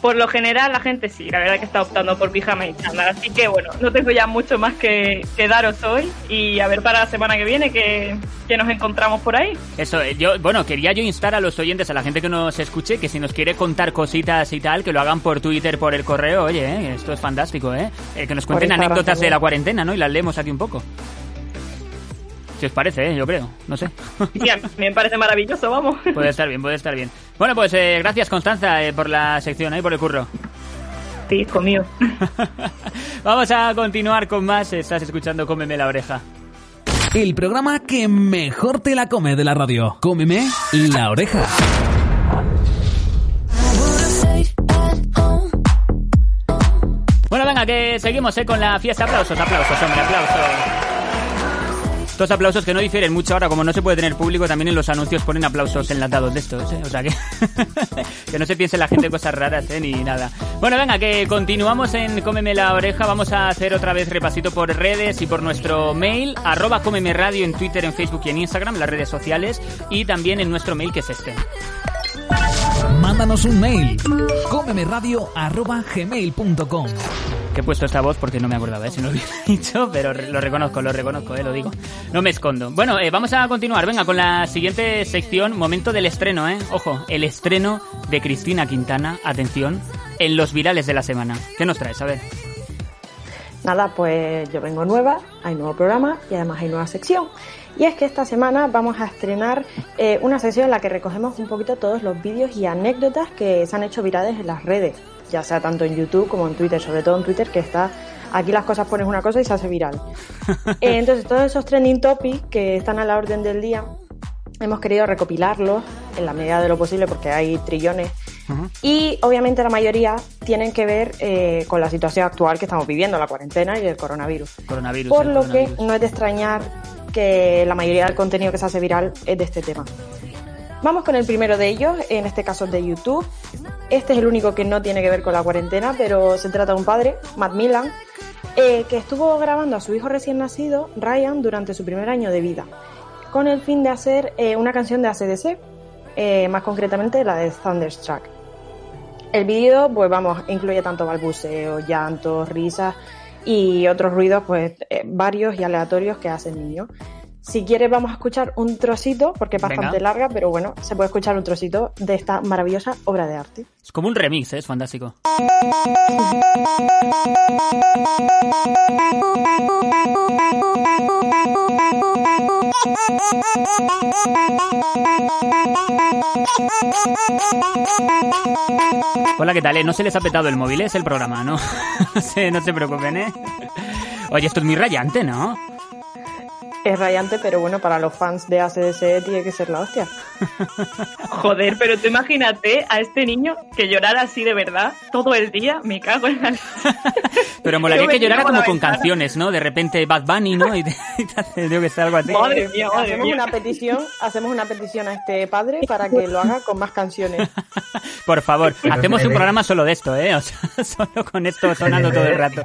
Por lo general, la gente sí, la verdad que está optando por pijama y chándal. Así que bueno, no tengo ya mucho más que, que daros hoy. Y a ver para la semana que viene que, que nos encontramos por ahí. Eso, eh, yo, bueno, quería yo instar a los oyentes, a la gente que nos escuche, que si nos quiere contar cositas y tal, que lo hagan por Twitter, por el correo, oye, eh, esto es fantástico, ¿eh? Eh, que nos cuenten anécdotas de la cuarentena, ¿no? Y las leemos aquí un poco. Si os parece, ¿eh? Yo creo, no sé. Sí, a mí me parece maravilloso, vamos. Puede estar bien, puede estar bien. Bueno, pues eh, gracias Constanza eh, por la sección, y por el curro. Sí, hijo mío. (laughs) Vamos a continuar con más. Estás escuchando Cómeme la oreja. El programa que mejor te la come de la radio. Cómeme la oreja. Bueno, venga, que seguimos eh, con la fiesta. Aplausos, aplausos, hombre, aplausos. Dos aplausos que no difieren mucho ahora, como no se puede tener público, también en los anuncios ponen aplausos enlatados de estos, ¿eh? O sea que, (laughs) que no se piense la gente cosas raras, ¿eh? Ni nada. Bueno, venga, que continuamos en Cómeme la Oreja. Vamos a hacer otra vez repasito por redes y por nuestro mail, arroba Cómeme Radio en Twitter, en Facebook y en Instagram, las redes sociales, y también en nuestro mail que es este. Mándanos un mail. cómemeradio.gmail.com Que he puesto esta voz porque no me acordaba, ¿eh? si no lo hubiera (laughs) dicho, pero lo reconozco, lo reconozco, ¿eh? lo digo. No me escondo. Bueno, eh, vamos a continuar, venga, con la siguiente sección, momento del estreno, ¿eh? Ojo, el estreno de Cristina Quintana, atención, en los virales de la semana. ¿Qué nos traes? A ver. Nada, pues yo vengo nueva, hay nuevo programa y además hay nueva sección. Y es que esta semana vamos a estrenar eh, una sección en la que recogemos un poquito todos los vídeos y anécdotas que se han hecho virales en las redes, ya sea tanto en YouTube como en Twitter, sobre todo en Twitter que está aquí las cosas pones una cosa y se hace viral. (laughs) Eh, entonces todos esos trending topics que están a la orden del día hemos querido recopilarlos en la medida de lo posible porque hay trillones y obviamente la mayoría tienen que ver eh, con la situación actual que estamos viviendo, la cuarentena y el coronavirus. Coronavirus. Por el lo coronavirus. que no es de extrañar que la mayoría del contenido que se hace viral es de este tema. Vamos con el primero de ellos, en este caso de YouTube. Este es el único que no tiene que ver con la cuarentena, pero se trata de un padre, Matt Millan, eh, que estuvo grabando a su hijo recién nacido, Ryan, durante su primer año de vida, con el fin de hacer eh, una canción de ACDC, eh, más concretamente la de Thunderstruck. El vídeo, pues vamos, incluye tanto balbuceo, llantos, risas y otros ruidos, pues eh, varios y aleatorios que hace el niño. Si quieres vamos a escuchar un trocito, porque es Venga. bastante larga, pero bueno, se puede escuchar un trocito de esta maravillosa obra de arte. Es como un remix, ¿eh? es fantástico. Hola, ¿qué tal? eh? No se les ha petado el móvil, ¿eh? es el programa, ¿no? (laughs) no se preocupen, ¿eh? Oye, esto es muy rayante, ¿no? Es rayante, pero bueno, para los fans de ACDC tiene que ser la hostia. (laughs) Joder, pero tú imagínate a este niño que llorara así de verdad todo el día. Me cago en la... (laughs) Pero molaría que llorara como con ventana. canciones, ¿no? De repente Bad Bunny, ¿no? Y te, (laughs) y te hace, digo que sea algo así. Madre mía, madre hacemos mía. una petición, hacemos una petición a este padre para que lo haga con más canciones. Por favor, Pero hacemos un programa solo de esto, ¿eh? O sea, solo con esto sonando todo el rato.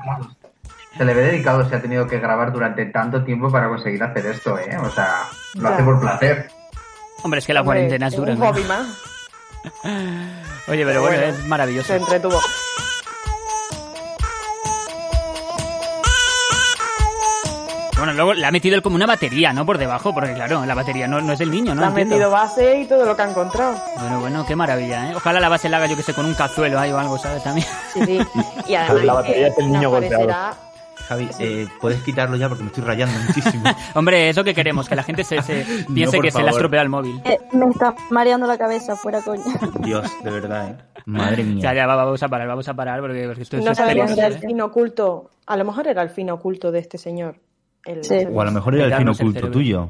Se le ve dedicado, se ha tenido que grabar durante tanto tiempo para conseguir hacer esto, ¿eh? O sea, lo Ya. hace por placer. Hombre, es que la Hombre, cuarentena es dura, Un ¿no? hobby más. (laughs) Oye, pero bueno, Bueno, es maravilloso. Se entretuvo. Bueno, luego le ha metido él como una batería, ¿no? Por debajo, porque claro, la batería no, no es del niño, ¿no? Le Entiendo. metido base y todo lo que ha encontrado. Bueno, bueno, qué maravilla, ¿eh? Ojalá la base la haga, yo que sé, con un cazuelo ahí o algo, ¿sabes? También. Sí, sí. Y (laughs) además La batería es el niño golpeado. Javi, eh, puedes quitarlo ya porque me estoy rayando muchísimo. (laughs) Hombre, eso que queremos, que la gente se, se (laughs) piense que se le ha estropeado el móvil. Eh, me está mareando la cabeza, fuera coña. Dios, de verdad, ¿eh? Madre mía. Ya, ya, va, vamos a parar, vamos a parar, porque, esto es No sabemos si era el ¿eh? fin oculto. A lo mejor era el fin oculto de este señor. El- Sí. O a lo mejor era el fin el oculto tuyo.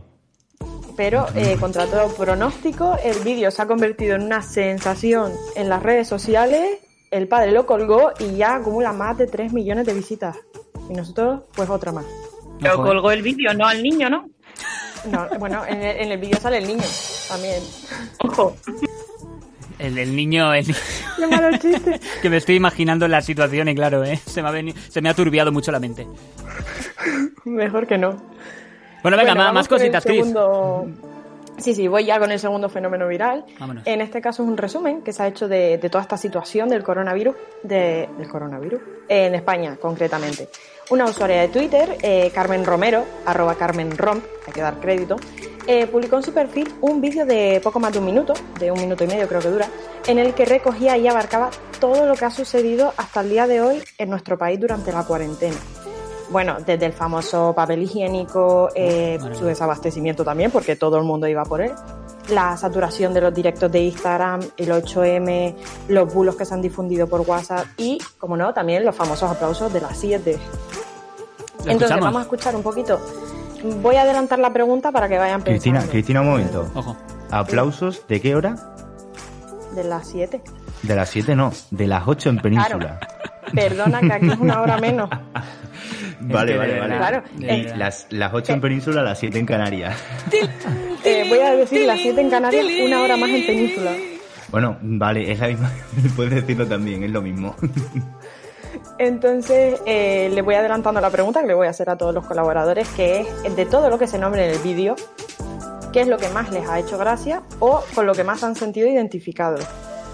pero eh, (laughs) contra todo pronóstico, el vídeo se ha convertido en una sensación en las redes sociales. El padre lo colgó y ya acumula más de 3 millones de visitas. Y nosotros, pues otra más. Pero colgó el vídeo, no al niño, ¿no? No, bueno, en el, en el vídeo sale el niño también. Ojo. El, el niño, el niño- (laughs) Qué malo chiste. (laughs) que me estoy imaginando la situación y claro, ¿eh? se, me ha veni- se me ha turbiado mucho la mente. Mejor que no. Bueno, venga, más, vamos más cositas, Chris. segundo- Sí, sí, voy ya con el segundo fenómeno viral. Vámonos. En este caso es un resumen que se ha hecho de, de toda esta situación del coronavirus, de- del coronavirus, en España concretamente. Una usuaria de Twitter, eh, Carmen Romero, arroba Carmen Romp, hay que dar crédito, eh, publicó en su perfil un vídeo de poco más de un minuto, de un minuto y medio creo que dura, en el que recogía y abarcaba todo lo que ha sucedido hasta el día de hoy en nuestro país durante la cuarentena. Bueno, desde el famoso papel higiénico, eh, su desabastecimiento también, porque todo el mundo iba por él. La saturación de los directos de Instagram, el 8M, los bulos que se han difundido por WhatsApp y, como no, también los famosos aplausos de las 7. Entonces, escuchamos? vamos a escuchar un poquito. Voy a adelantar la pregunta para que vayan pensando. Cristina, Cristina, un momento. Ojo. ¿Aplausos de qué hora? De las 7. De las 7 no, de las 8 en península. Perdona que aquí es una hora menos. (laughs) (laughs) Vale, vale, vale. claro, las, las 8 en península, las 7 en Canarias. (laughs) Eh, voy a decir las 7 en Canarias, una hora más en Península. Bueno, vale, es la misma. (laughs) Puedes decirlo también, es lo mismo. Entonces, eh, le voy adelantando la pregunta que le voy a hacer a todos los colaboradores, que es de todo lo que se nombre en el vídeo, ¿qué es lo que más les ha hecho gracia o con lo que más han sentido identificado?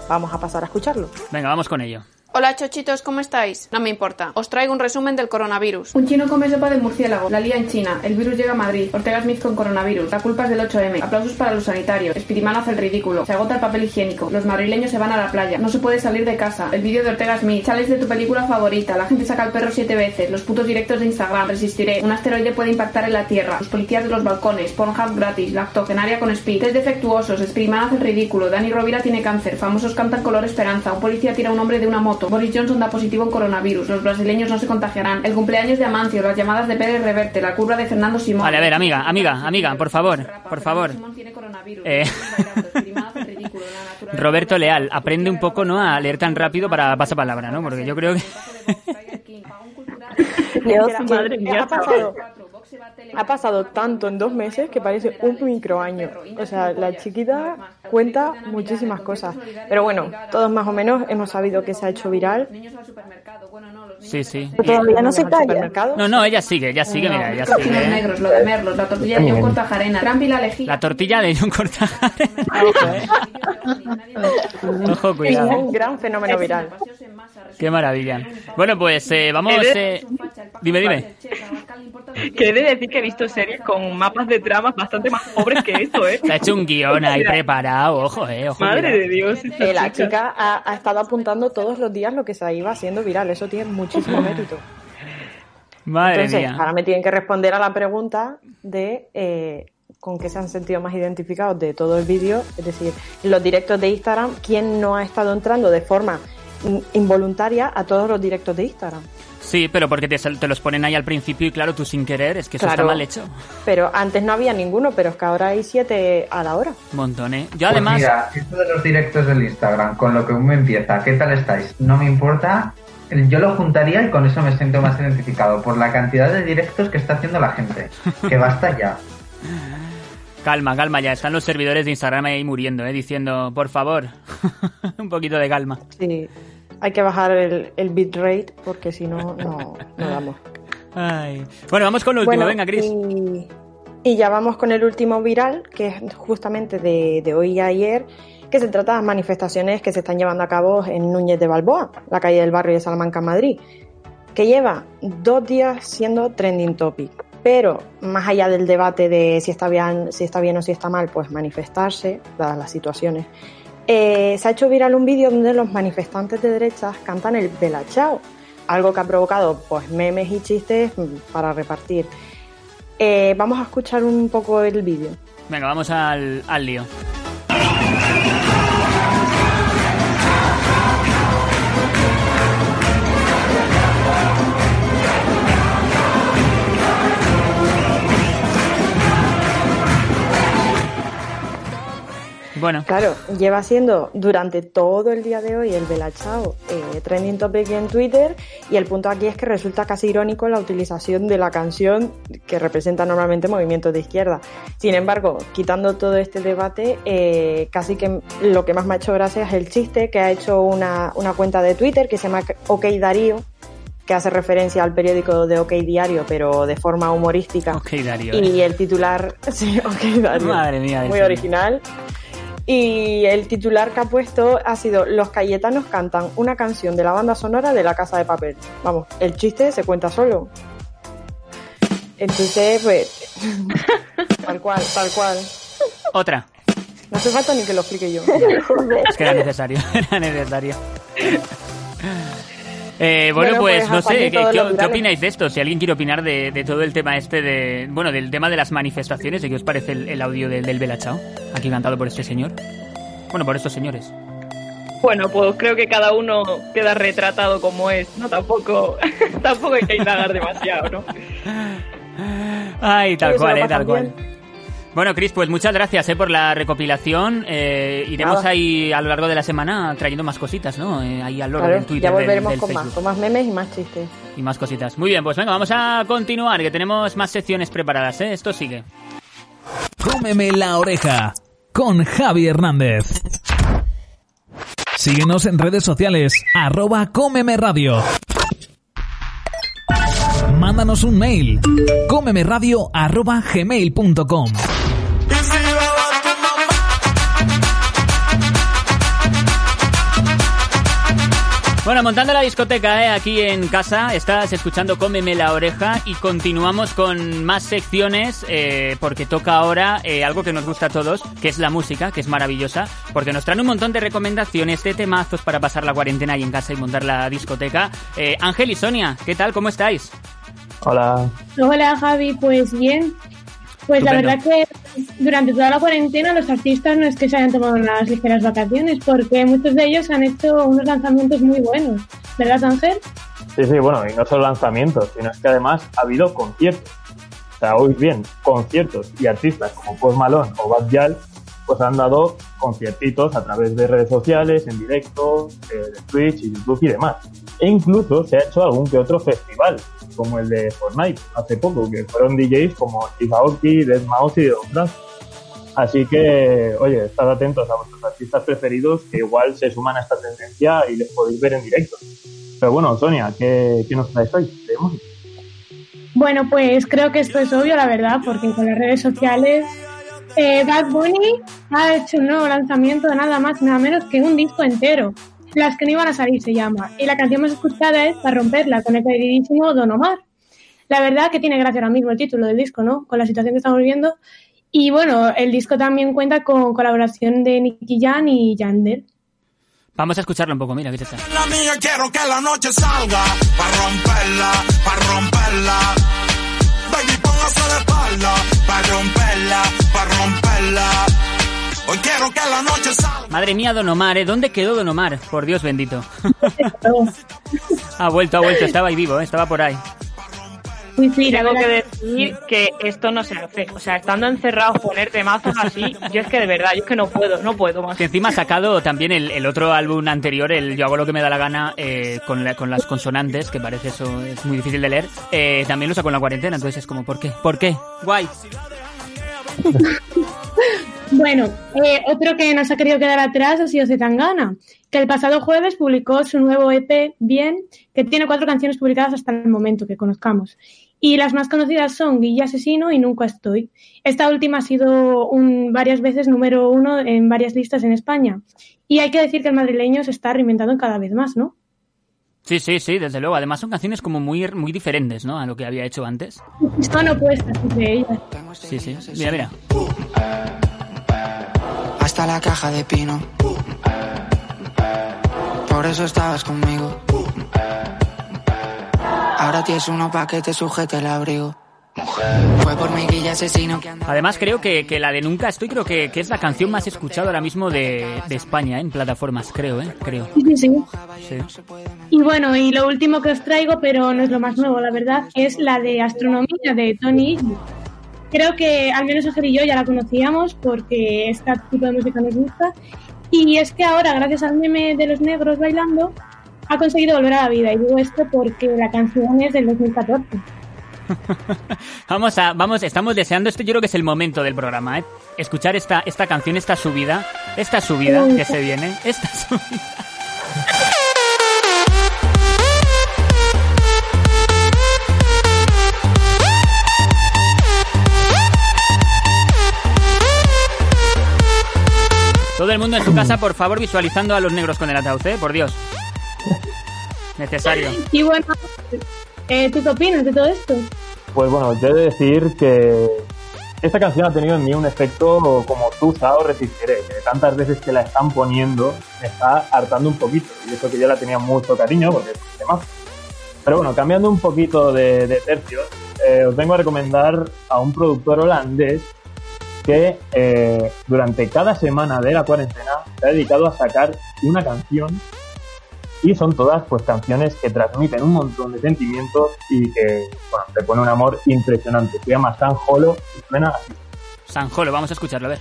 Vamos a pasar a escucharlo. Venga, vamos con ello. Hola chochitos, ¿cómo estáis? No me importa. Os traigo un resumen del coronavirus. Un chino come sopa de murciélago, la lía en China, el virus llega a Madrid, Ortega Smith con coronavirus, la culpa es del 8M, aplausos para los sanitarios, Spiderman hace el ridículo, se agota el papel higiénico, los madrileños se van a la playa, no se puede salir de casa, el vídeo de Ortega Smith, sales de tu película favorita, la gente saca al perro siete veces, los putos directos de Instagram, resistiré, un asteroide puede impactar en la Tierra, los policías de los balcones, Pornhub gratis, la octogenaria con speed, test defectuosos, Spiderman hace el ridículo, Dani Rovira tiene cáncer, famosos cantan color esperanza, un policía tira a un hombre de una moto, Boris Johnson da positivo en coronavirus, los brasileños no se contagiarán, el cumpleaños de Amancio, las llamadas de Pérez Reverte, la curva de Fernando Simón. Vale, a ver, amiga, amiga, amiga, por favor, por favor. Eh, (laughs) Roberto Leal, aprende un poco, ¿no? A leer tan rápido para pasapalabra, ¿no? Porque yo creo que... (laughs) Madre mía, ha pasado, ha pasado tanto en dos meses que parece un microaño. O sea, la chiquita cuenta muchísimas cosas. Pero bueno, todos más o menos hemos sabido que se ha hecho viral. Sí, sí. Todavía no se calla. No, no, ella sigue, ella sigue, mira, ella Los sigue. negros, lo de Merlos, la tortilla de John Cortajarena, Trump y la lejía. La tortilla de John Cortajarena. (laughs) Ojo, Es cuidado. un gran fenómeno viral. Qué maravilla. Bueno, pues eh, vamos... Eh... Dime, dime. Que he de decir que he visto series con mapas de tramas bastante más pobres que esto, ¿eh? Se ha hecho un guion ahí preparado, ojo, eh, ojo. Madre de Dios. Eh, la chica ha, ha estado apuntando todos los días lo que se iba haciendo viral. Eso tiene muchísimo (laughs) mérito. Madre Entonces, mía. ahora me tienen que responder a la pregunta de eh, con qué se han sentido más identificados de todo el vídeo. Es decir, los directos de Instagram, ¿quién no ha estado entrando de forma in- involuntaria a todos los directos de Instagram? Sí, pero porque te, te los ponen ahí al principio y claro, tú sin querer, es que eso Claro. está mal hecho. Pero antes no había ninguno, pero es que ahora hay siete a la hora. Un montón, ¿eh? Yo Pues además... mira, esto de los directos del Instagram, con lo que uno empieza, ¿qué tal estáis? No me importa. Yo lo juntaría y con eso me siento más identificado, por la cantidad de directos que está haciendo la gente. Que basta ya. (laughs) Calma, calma, ya están los servidores de Instagram ahí muriendo, ¿eh? Diciendo, por favor, (laughs) un poquito de calma. Sí, hay que bajar el, el bitrate porque si no, no, no damos. Ay. Bueno, vamos con lo último, Bueno, venga, Cris. Y, y ya vamos con el último viral, que es justamente de, de hoy y ayer, que se trata de las manifestaciones que se están llevando a cabo en Núñez de Balboa, la calle del barrio de Salamanca, en Madrid, que lleva dos días siendo trending topic. Pero más allá del debate de si está bien, si está bien o si está mal, pues manifestarse, dadas las situaciones, eh, se ha hecho viral un vídeo donde los manifestantes de derechas cantan el Bella Ciao, algo que ha provocado pues memes y chistes para repartir. Eh, vamos a escuchar un poco el vídeo. Venga, vamos al lío. Bueno. Claro, lleva siendo durante todo el día de hoy el Belachao eh, trending topic en Twitter y el punto aquí es que resulta casi irónico la utilización de la canción que representa normalmente movimientos de izquierda. Sin embargo, quitando todo este debate, eh, casi que lo que más me ha hecho gracia es el chiste que ha hecho una, una cuenta de Twitter que se llama OK Darío, que hace referencia al periódico de OK Diario, pero de forma humorística. OK Darío. Y el titular, (laughs) sí, OK Darío. Madre mía. Muy original. Y el titular que ha puesto ha sido Los Cayetanos cantan una canción de la banda sonora de La Casa de Papel. Vamos, el chiste se cuenta solo. Entonces, pues, (laughs) tal cual, tal cual. Otra. No hace falta ni que lo explique yo. Es que era necesario, (laughs) era necesario. Eh, bueno, Bueno, pues, pues, no sé, ¿qué, opináis de esto? Si alguien quiere opinar de, de todo el tema este de... Bueno, del tema de las manifestaciones, ¿de qué os parece el, el audio del, del Bella Ciao? Aquí cantado por este señor. Bueno, por estos señores. Bueno, pues creo que cada uno queda retratado como es, ¿no? Tampoco, (laughs) tampoco hay que indagar demasiado, ¿no? Ay, tal se cual, eh, tal cual. Bueno, Cris, pues muchas gracias eh, por la recopilación. Eh, iremos Nada. ahí a lo largo de la semana trayendo más cositas, ¿no? Eh, ahí al loro Claro, del Twitter, ya del- volveremos del con Facebook. más, con más memes y más chistes. Y más cositas. Muy bien, pues venga, vamos a continuar, que tenemos más secciones preparadas, ¿eh? Esto sigue. Cómeme la oreja con Javi Hernández. Síguenos en redes sociales, arroba cómeme radio. Mándanos un mail, cómemeradio arroba gmail.com. Bueno, montando la discoteca, ¿eh? Aquí en casa, estás escuchando Cómeme la oreja y continuamos con más secciones eh, porque toca ahora eh, algo que nos gusta a todos, que es la música, que es maravillosa, porque nos traen un montón de recomendaciones de temazos para pasar la cuarentena ahí en casa y montar la discoteca. Eh, Ángel y Sonia, ¿qué tal? ¿Cómo estáis? Hola. Hola Javi, pues bien. Pues la verdad que durante toda la cuarentena los artistas no es que se hayan tomado unas ligeras vacaciones, porque muchos de ellos han hecho unos lanzamientos muy buenos. ¿Verdad Ángel? Sí, sí, bueno, y no solo lanzamientos, sino es que además ha habido conciertos. O sea, hoy bien, conciertos y artistas como Post Malone o Bad Gyal, pues han dado conciertitos a través de redes sociales, en directo, eh, de Twitch y YouTube y demás. E incluso se ha hecho algún que otro festival, como el de Fortnite hace poco, que fueron DJs como Steve Aoki, Dead Mouse y Don Frank. Así que, oye, estad atentos a vuestros artistas preferidos que igual se suman a esta tendencia y les podéis ver en directo. Pero bueno, Sonia, ¿qué, nos traes hoy? de? Bueno, pues creo que esto es obvio, la verdad, porque con las redes sociales eh, Bad Bunny ha hecho un nuevo lanzamiento de nada más nada menos que un disco entero. Las que no iban a salir se llama. Y la canción más escuchada es Para romperla, con el queridísimo Don Omar. La verdad que tiene gracia ahora mismo el título del disco, ¿no? Con la situación que estamos viviendo. Y bueno, el disco también cuenta con colaboración de Nicky Jan y Yandel. Vamos a escucharlo un poco, mira, ¿qué está? La mía quiero que la noche salga para romperla, para romperla. Baby, póngase de espalda que la noche salga. Madre mía, Don Omar, ¿eh? ¿Dónde quedó Don Omar? Por Dios bendito. (laughs) ha vuelto, ha vuelto, estaba ahí vivo, ¿eh? estaba por ahí. Sí, sí, Tengo que decir que esto no se hace. O sea, estando encerrados, poner temazos así, yo es que de verdad, yo es que no puedo, no puedo más. Que encima ha sacado también el, el otro álbum anterior, el Yo hago lo que me da la gana, eh, con, la- con las consonantes, que parece eso, es muy difícil de leer. Eh, también lo sacó en la cuarentena, entonces es como, ¿por qué? ¿Por qué? Guay. (laughs) Bueno, eh, otro que nos ha querido quedar atrás ha sido Zetangana, que el pasado jueves publicó su nuevo EP Bien, que tiene cuatro canciones publicadas hasta el momento que conozcamos. Y las más conocidas son Guilla Asesino y Nunca Estoy. Esta última ha sido un, varias veces número uno en varias listas en España. Y hay que decir que el madrileño se está reinventando cada vez más, ¿no? Sí, sí, sí, desde luego. Además son canciones como muy, muy diferentes, ¿no? A lo que había hecho antes. Son opuestas entre ellas. Sí, sí. Mira, mira. Hasta la caja de pino. Por eso estabas conmigo. Ahora tienes uno pa' que te sujete el abrigo. Fue por mi guilla asesino que. Además creo que, que la de Nunca Estoy creo que, que es la canción más escuchada ahora mismo de, de España, ¿eh? En plataformas, creo, ¿eh? Creo. Sí, sí, sí. Y bueno, y lo último que os traigo, pero no es lo más nuevo, la verdad, es la de astronomía de Tony. Creo que al menos Ángel y yo ya la conocíamos porque este tipo de música nos gusta. Y es que ahora, gracias al meme de los negros bailando, ha conseguido volver a la vida. Y digo esto porque la canción es del 2014. (laughs) Vamos a, vamos, estamos deseando, este yo creo que es el momento del programa, ¿eh? Escuchar esta, esta canción, esta subida, esta subida que se viene, esta (laughs) subida. Todo el mundo en su casa, por favor, visualizando a los negros con el ataúd, ¿eh? Por Dios. Necesario. Y bueno, eh, ¿tú qué opinas de todo esto? Pues bueno, yo he de decir que esta canción ha tenido en mí un efecto como tú, Sao, resistiré, que tantas veces que la están poniendo me está hartando un poquito. Y eso que yo la tenía mucho cariño, porque es un tema. Pero bueno, cambiando un poquito de, de tercios, eh, os vengo a recomendar a un productor holandés que eh, durante cada semana de la cuarentena se ha dedicado a sacar una canción y son todas pues canciones que transmiten un montón de sentimientos y que bueno, te pone un amor impresionante. Se llama San Holo y suena así. San Jolo, vamos a escucharlo, a ver.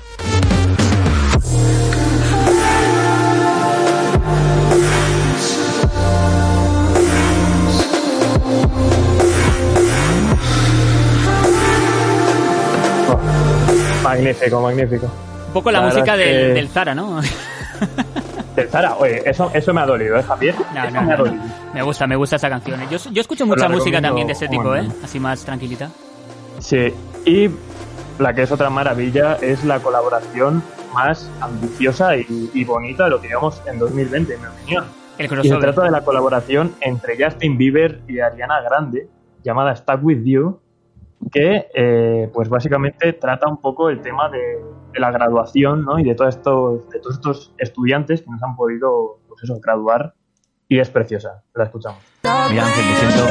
Magnífico, magnífico. Un poco la, La música del, que- del Zara, ¿no? (laughs) Del Zara, oye, eso, eso me ha dolido, ¿eh, Javier? No, no, me ha dolido. no. Me gusta, me gusta esa canción. ¿eh? Yo, yo escucho mucha música también de ese tipo, ¿eh? Así más tranquilita. Sí, y la que es otra maravilla es la colaboración más ambiciosa y, y bonita de lo que llevamos en 2020, en mi opinión. El Y se trata de la colaboración entre Justin Bieber y Ariana Grande, llamada Stuck With You, que eh, pues básicamente trata un poco el tema de, de la graduación ¿no? y de, todo esto, de todos estos estudiantes que nos han podido pues eso, graduar y es preciosa. La escuchamos. Mira, Ángel, me siento.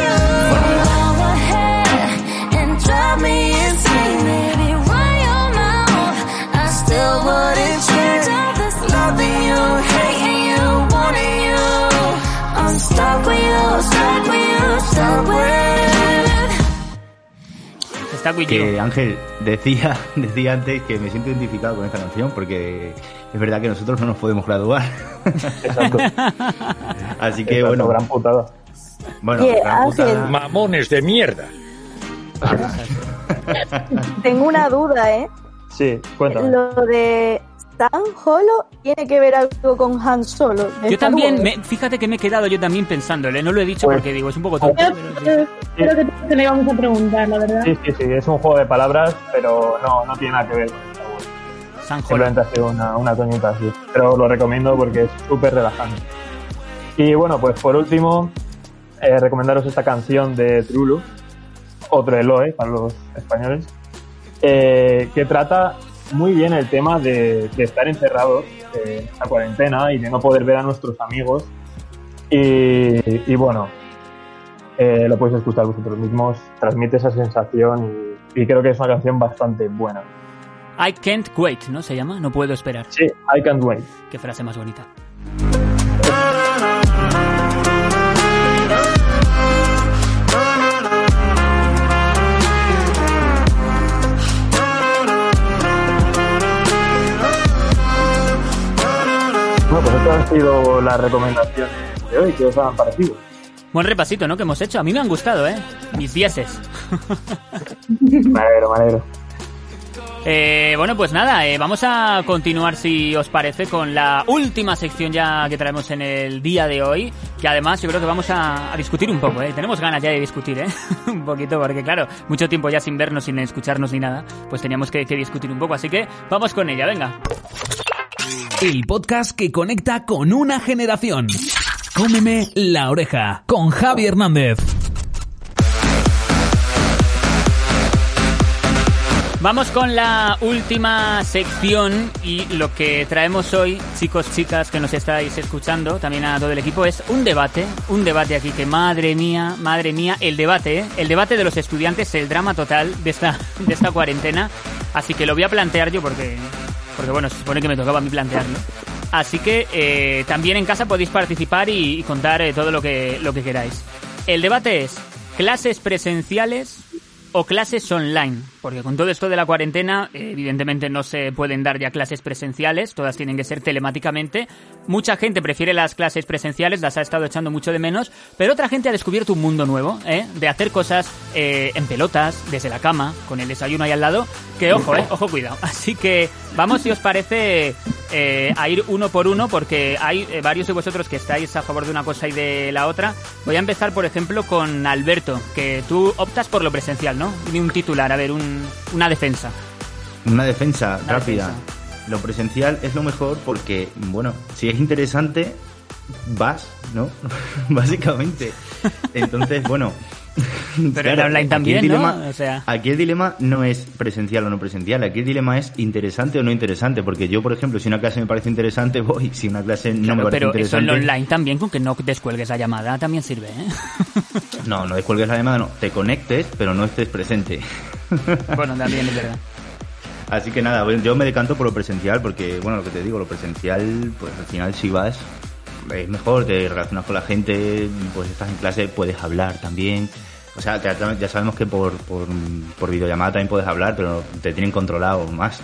Está Que. Ángel decía, (laughs) decía antes que me siento identificado con esta canción porque es verdad que nosotros no nos podemos graduar. Exacto. (laughs) Así que Exacto, bueno. gran putada. Bueno, gran putada. Mamones de mierda. (laughs) Tengo una duda, ¿eh? Sí, cuéntame. Lo de San Holo tiene que ver algo con Han Solo. Yo también, me- fíjate que me he quedado yo también pensándole. No lo he dicho Pues- porque digo, es un poco tonto. Creo, pero sí. creo que te le íbamos a preguntar, la verdad. Sí, sí, sí, es un juego de palabras, pero no, no tiene nada que ver con Star Wars. San Holo. Simplemente ha sido una, una coñita así. Pero lo recomiendo porque es súper relajante. Y bueno, pues por último, eh, recomendaros esta canción de Trulu, otro Eloe para los españoles, eh, que trata muy bien el tema de, de estar encerrados en la cuarentena y de no poder ver a nuestros amigos. Y, y bueno, eh, lo podéis escuchar vosotros mismos, transmite esa sensación y, y creo que es una canción bastante buena. I can't wait, ¿no? Se llama. No puedo esperar. Sí, I can't wait. Qué frase más bonita. Bueno, pues estas han sido las recomendaciones de hoy. ¿Qué os han parecido? Buen repasito, ¿no? Que hemos hecho. A mí me han gustado, ¿eh? Mis dieces. (laughs) Me alegro, me alegro. Eh, bueno, pues nada, eh, vamos a continuar, si os parece, con la última sección ya que traemos en el día de hoy. Que además yo creo que vamos a, a discutir un poco, ¿eh? Tenemos ganas ya de discutir, ¿eh? (laughs) un poquito, porque claro, mucho tiempo ya sin vernos, sin escucharnos ni nada, pues teníamos que, que discutir un poco. Así que vamos con ella, venga. El podcast que conecta con una generación. Cómeme la oreja con Javi Hernández. Vamos con la última sección y lo que traemos hoy, chicos, chicas que nos estáis escuchando, también a todo el equipo, es un debate, un debate aquí que madre mía, madre mía, el debate, ¿eh? el debate de los estudiantes, el drama total de esta, (laughs) de esta cuarentena, así que lo voy a plantear yo porque, porque bueno, se supone que me tocaba a mí plantearlo. Así que eh, también en casa podéis participar y, contar eh, todo lo que, lo que queráis. El debate es clases presenciales o clases online. Porque con todo esto de la cuarentena, evidentemente no se pueden dar ya clases presenciales, todas tienen que ser telemáticamente. Mucha gente prefiere las clases presenciales, las ha estado echando mucho de menos, pero otra gente ha descubierto un mundo nuevo, ¿eh? de hacer cosas eh, en pelotas, desde la cama, con el desayuno ahí al lado, que ojo, ¿eh? ojo, cuidado. (laughs) Así que vamos, si os parece, eh, a ir uno por uno, porque hay eh, varios de vosotros que estáis a favor de una cosa y de la otra. Voy a empezar, por ejemplo, con Alberto, que tú optas por lo presencial, ¿no? Dime un titular, a ver, un, una defensa. Una defensa Una rápida. defensa. Lo presencial es lo mejor porque, bueno, si es interesante, vas, ¿no? (laughs) Básicamente. Entonces, bueno. Pero en online aquí el también, ¿no? dilema- O sea- Aquí el dilema no es presencial o no presencial, aquí el dilema es interesante o no interesante, porque yo, por ejemplo, si una clase me parece interesante, (laughs) voy, si una clase no me parece pero eso en interesante... online también, con que no descuelgues la llamada, también sirve, ¿eh? No, no descuelgues la llamada, no, te conectes, pero no estés presente. (laughs) bueno, también es verdad. Así que nada, yo me decanto por lo presencial porque, bueno, lo que te digo, lo presencial, pues al final si vas es mejor, te relacionas con la gente, pues estás en clase, puedes hablar también. O sea, ya, ya sabemos que por, por, por videollamada también puedes hablar, pero te tienen controlado más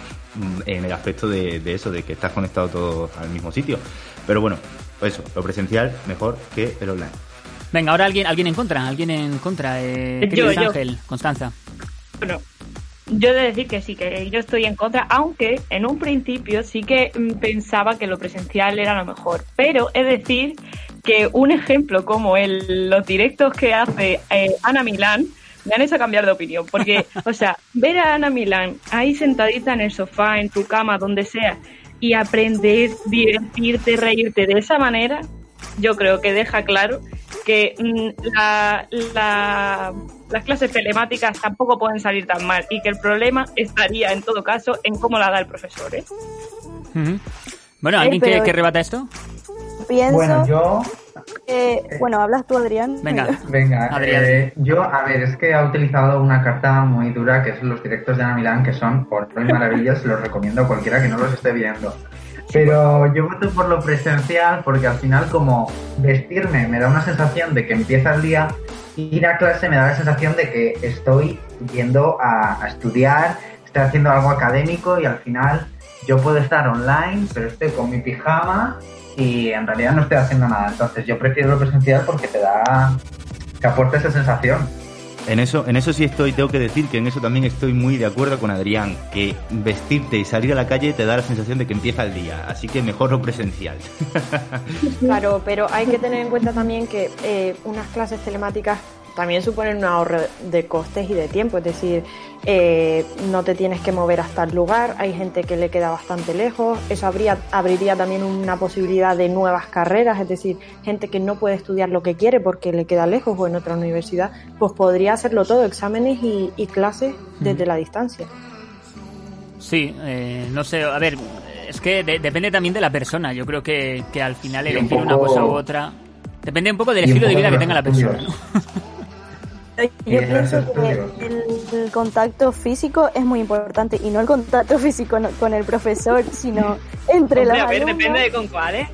en el aspecto de, de eso, de que estás conectado todos al mismo sitio. Pero bueno, pues eso, lo presencial mejor que el online. Venga, ahora alguien, alguien en contra, alguien en contra. Eh, ¿Qué Yo, dices, yo. Ángel? Constanza. Bueno, yo he de decir que sí, que yo estoy en contra, aunque en un principio sí que mm, pensaba que lo presencial era lo mejor. Pero es decir que un ejemplo como el, los directos que hace eh, Ana Milán me han hecho cambiar de opinión. Porque, (laughs) o sea, ver a Ana Milán ahí sentadita en el sofá, en tu cama, donde sea, y aprender, divertirte, reírte de esa manera, yo creo que deja claro que mm, la- la- las clases telemáticas tampoco pueden salir tan mal y que el problema estaría en todo caso en cómo la da el profesor. ¿eh? Ujú. Bueno, Eh, ¿alguien que, pero- que rebata esto? Pienso Bueno, yo que... Bueno, hablas tú, Adrián. Venga. Venga, Adrián. eh, yo, a ver, es que ha utilizado una carta muy dura que es los directos de Ana Milán, que son por y maravillas, los recomiendo a cualquiera que no los esté viendo. Pero yo voto por lo presencial porque al final como vestirme me da una sensación de que empieza el día, ir a clase me da la sensación de que estoy yendo a, estudiar, estoy haciendo algo académico y al final yo puedo estar online, pero estoy con mi pijama y en realidad no estoy haciendo nada. Entonces yo prefiero lo presencial porque te da, te aporta esa sensación. En eso, en eso sí estoy, tengo que decir que en eso también estoy muy de acuerdo con Adrián, que vestirte y salir a la calle te da la sensación de que empieza el día, así que mejor lo presencial. Claro, pero hay que tener en cuenta también que eh, unas clases telemáticas también suponen un ahorro de costes y de tiempo, es decir, eh, no te tienes que mover hasta el lugar, hay gente que le queda bastante lejos, eso habría, abriría también una posibilidad de nuevas carreras, es decir, gente que no puede estudiar lo que quiere porque le queda lejos o en otra universidad, pues podría hacerlo todo, exámenes y, y clases desde la distancia. Sí, eh, no sé, a ver, es que de- depende también de la persona. Yo creo que, que al final Y un elegir una poco- cosa u otra depende un poco del estilo de poco vida que tenga la persona. estudios. (laughs) Yo pienso que el, el contacto físico es muy importante y no el contacto (laughs) físico no- con el profesor, sino entre Hombre, los a ver, alumnos, depende de con cuál, ¿eh?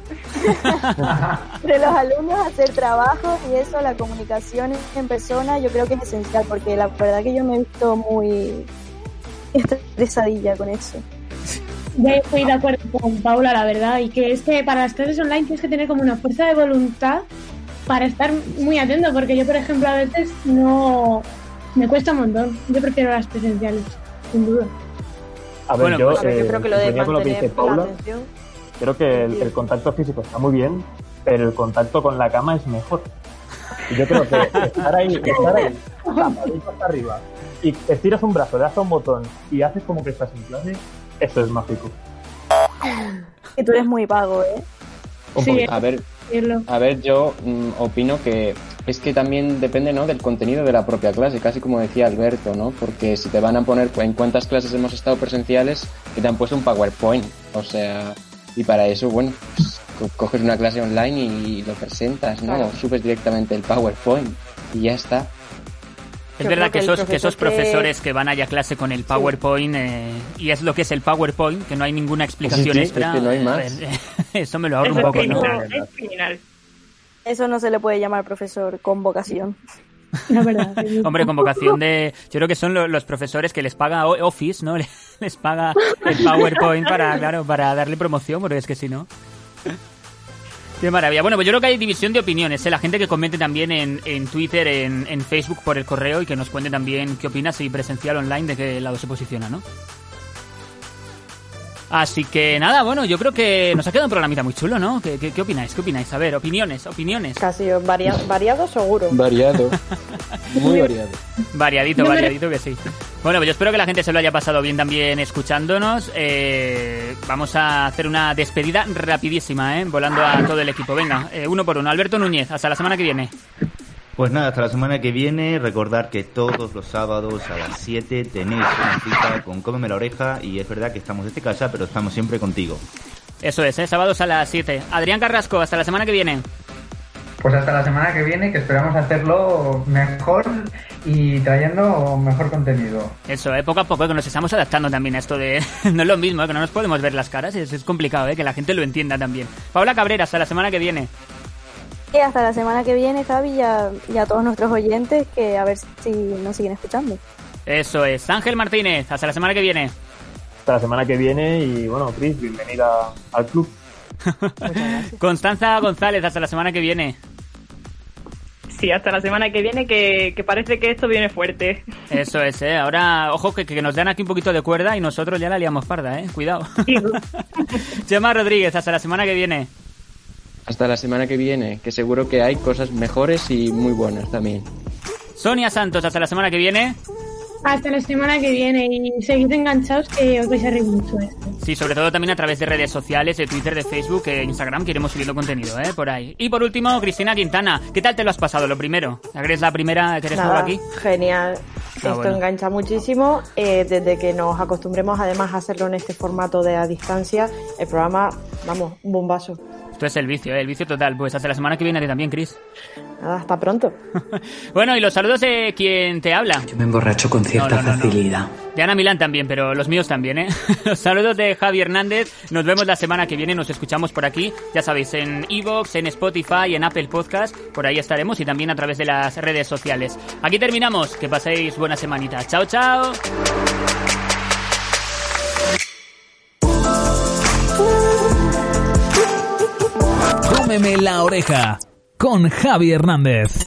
(laughs) entre los alumnos hacer trabajo y eso, la comunicación en persona, yo creo que es esencial porque la verdad que yo me he visto muy estresadilla con eso. Yo estoy de acuerdo con Paula, la verdad, y que es que para las clases online tienes que tener como una fuerza de voluntad para estar muy atento, porque yo, por ejemplo, a veces no... Me cuesta un montón. Yo prefiero las presenciales, sin duda. A ver, Bueno, yo, pues, yo eh, creo que lo de con lo que mantener dice la Paula, atención creo que el, el contacto físico está muy bien, pero el contacto con la cama es mejor. Y yo creo que estar ahí, estar ahí, hasta arriba, y estiras un brazo, le das a un botón y haces como que estás en clase, eso es mágico. Que tú eres muy vago, ¿eh? Un Sí, poquito. A ver. A ver, yo mm, opino que es que también depende, ¿no? Del contenido de la propia clase, casi como decía Alberto, ¿no? Porque si te van a poner en cuántas clases hemos estado presenciales, que te han puesto un PowerPoint, o sea, y para eso, bueno, pues, co- coges una clase online y lo presentas, ¿no? Claro. Subes directamente el PowerPoint y ya está. Es verdad que esos, que esos profesor que- profesores que van allá a clase con el PowerPoint, eh, y es lo que es el PowerPoint, que no hay ninguna explicación Sí, sí, extra. es que no hay más. ver, (laughs) eso me lo ahorro Eso un es poco, ¿no? criminal, es criminal. Eso no se le puede llamar profesor con vocación. La verdad. (laughs) Hombre, convocación de... (laughs) Yo creo que son lo- los profesores que les paga Office, ¿no? Les paga el PowerPoint para, claro, para darle promoción, porque es que si no... Qué maravilla. Bueno, pues yo creo que hay división de opiniones. ¿eh? La gente que comente también en, en Twitter, en, Facebook por el correo y que nos cuente también qué opina, si presencial online, de qué lado se posiciona, ¿no? Así que nada, bueno, yo creo que nos ha quedado un programita muy chulo, ¿no? ¿Qué, qué, qué opináis? ¿Qué opináis? A ver, opiniones, opiniones. Casi varia- variado seguro. Variado. (laughs) Muy variado. Variadito, variadito que sí. Bueno, pues yo espero que la gente se lo haya pasado bien también escuchándonos. Eh, vamos a hacer una despedida rapidísima, ¿eh? Volando a todo el equipo. Venga, eh, uno por uno. Alberto Núñez, hasta la semana que viene. Pues nada, hasta la semana que viene. Recordar que todos los sábados a las 7 tenéis una cita con Cómeme la Oreja. Y es verdad que estamos desde casa, pero estamos siempre contigo. Eso es, ¿eh? Sábados a las 7. Adrián Carrasco, hasta la semana que viene. Pues hasta la semana que viene, que esperamos hacerlo mejor y trayendo mejor contenido. Eso, ¿eh? Poco a poco que nos estamos adaptando también a esto de... (laughs) no es lo mismo, ¿eh? que no nos podemos ver las caras. Es, es complicado, ¿eh? Que la gente lo entienda también. Paula Cabrera, hasta la semana que viene. Y hasta la semana que viene, Javi, y a, y a todos nuestros oyentes, que a ver si nos siguen escuchando. Eso es. Ángel Martínez, hasta la semana que viene. Hasta la semana que viene y bueno, Chris, bienvenida al club. (laughs) Constanza González, hasta la semana que viene. Sí, hasta la semana que viene, que, que parece que esto viene fuerte. Eso es, ¿eh? Ahora, ojo, que, que nos dan aquí un poquito de cuerda y nosotros ya la liamos parda, ¿eh? Cuidado. (laughs) Gemma Rodríguez, hasta la semana que viene. Hasta la semana que viene, que seguro que hay cosas mejores y muy buenas también. Sonia Santos, hasta la semana que viene. Hasta la semana que viene y seguid enganchados que os vais a reír mucho de esto. Sí, sobre todo también a través de redes sociales, de Twitter, de Facebook, e Instagram, que iremos subiendo contenido, ¿eh? Por ahí. Y por último, Cristina Quintana, ¿qué tal te lo has pasado? Lo primero, ¿Ya que eres la primera que eres nueva Nada, aquí? Genial. Ah, Esto bueno. engancha muchísimo. Eh, desde que nos acostumbremos además a hacerlo en este formato de a distancia, el programa, vamos, un bombazo. Esto es el vicio, ¿eh? El vicio total. Pues hasta la semana que viene a ti también, Chris. Nada, hasta pronto. (laughs) Bueno, y los saludos de quien te habla. Me emborracho con cierta No, no, no, no. facilidad. De Ana Milán también, pero los míos también, ¿eh? (laughs) Los saludos de Javi Hernández. Nos vemos la semana que viene, nos escuchamos por aquí. Ya sabéis, en Evox, en Spotify, en Apple Podcast. Por ahí estaremos y también a través de las redes sociales. Aquí terminamos. Que paséis buena semanita. Chao, chao. La oreja con Javi Hernández.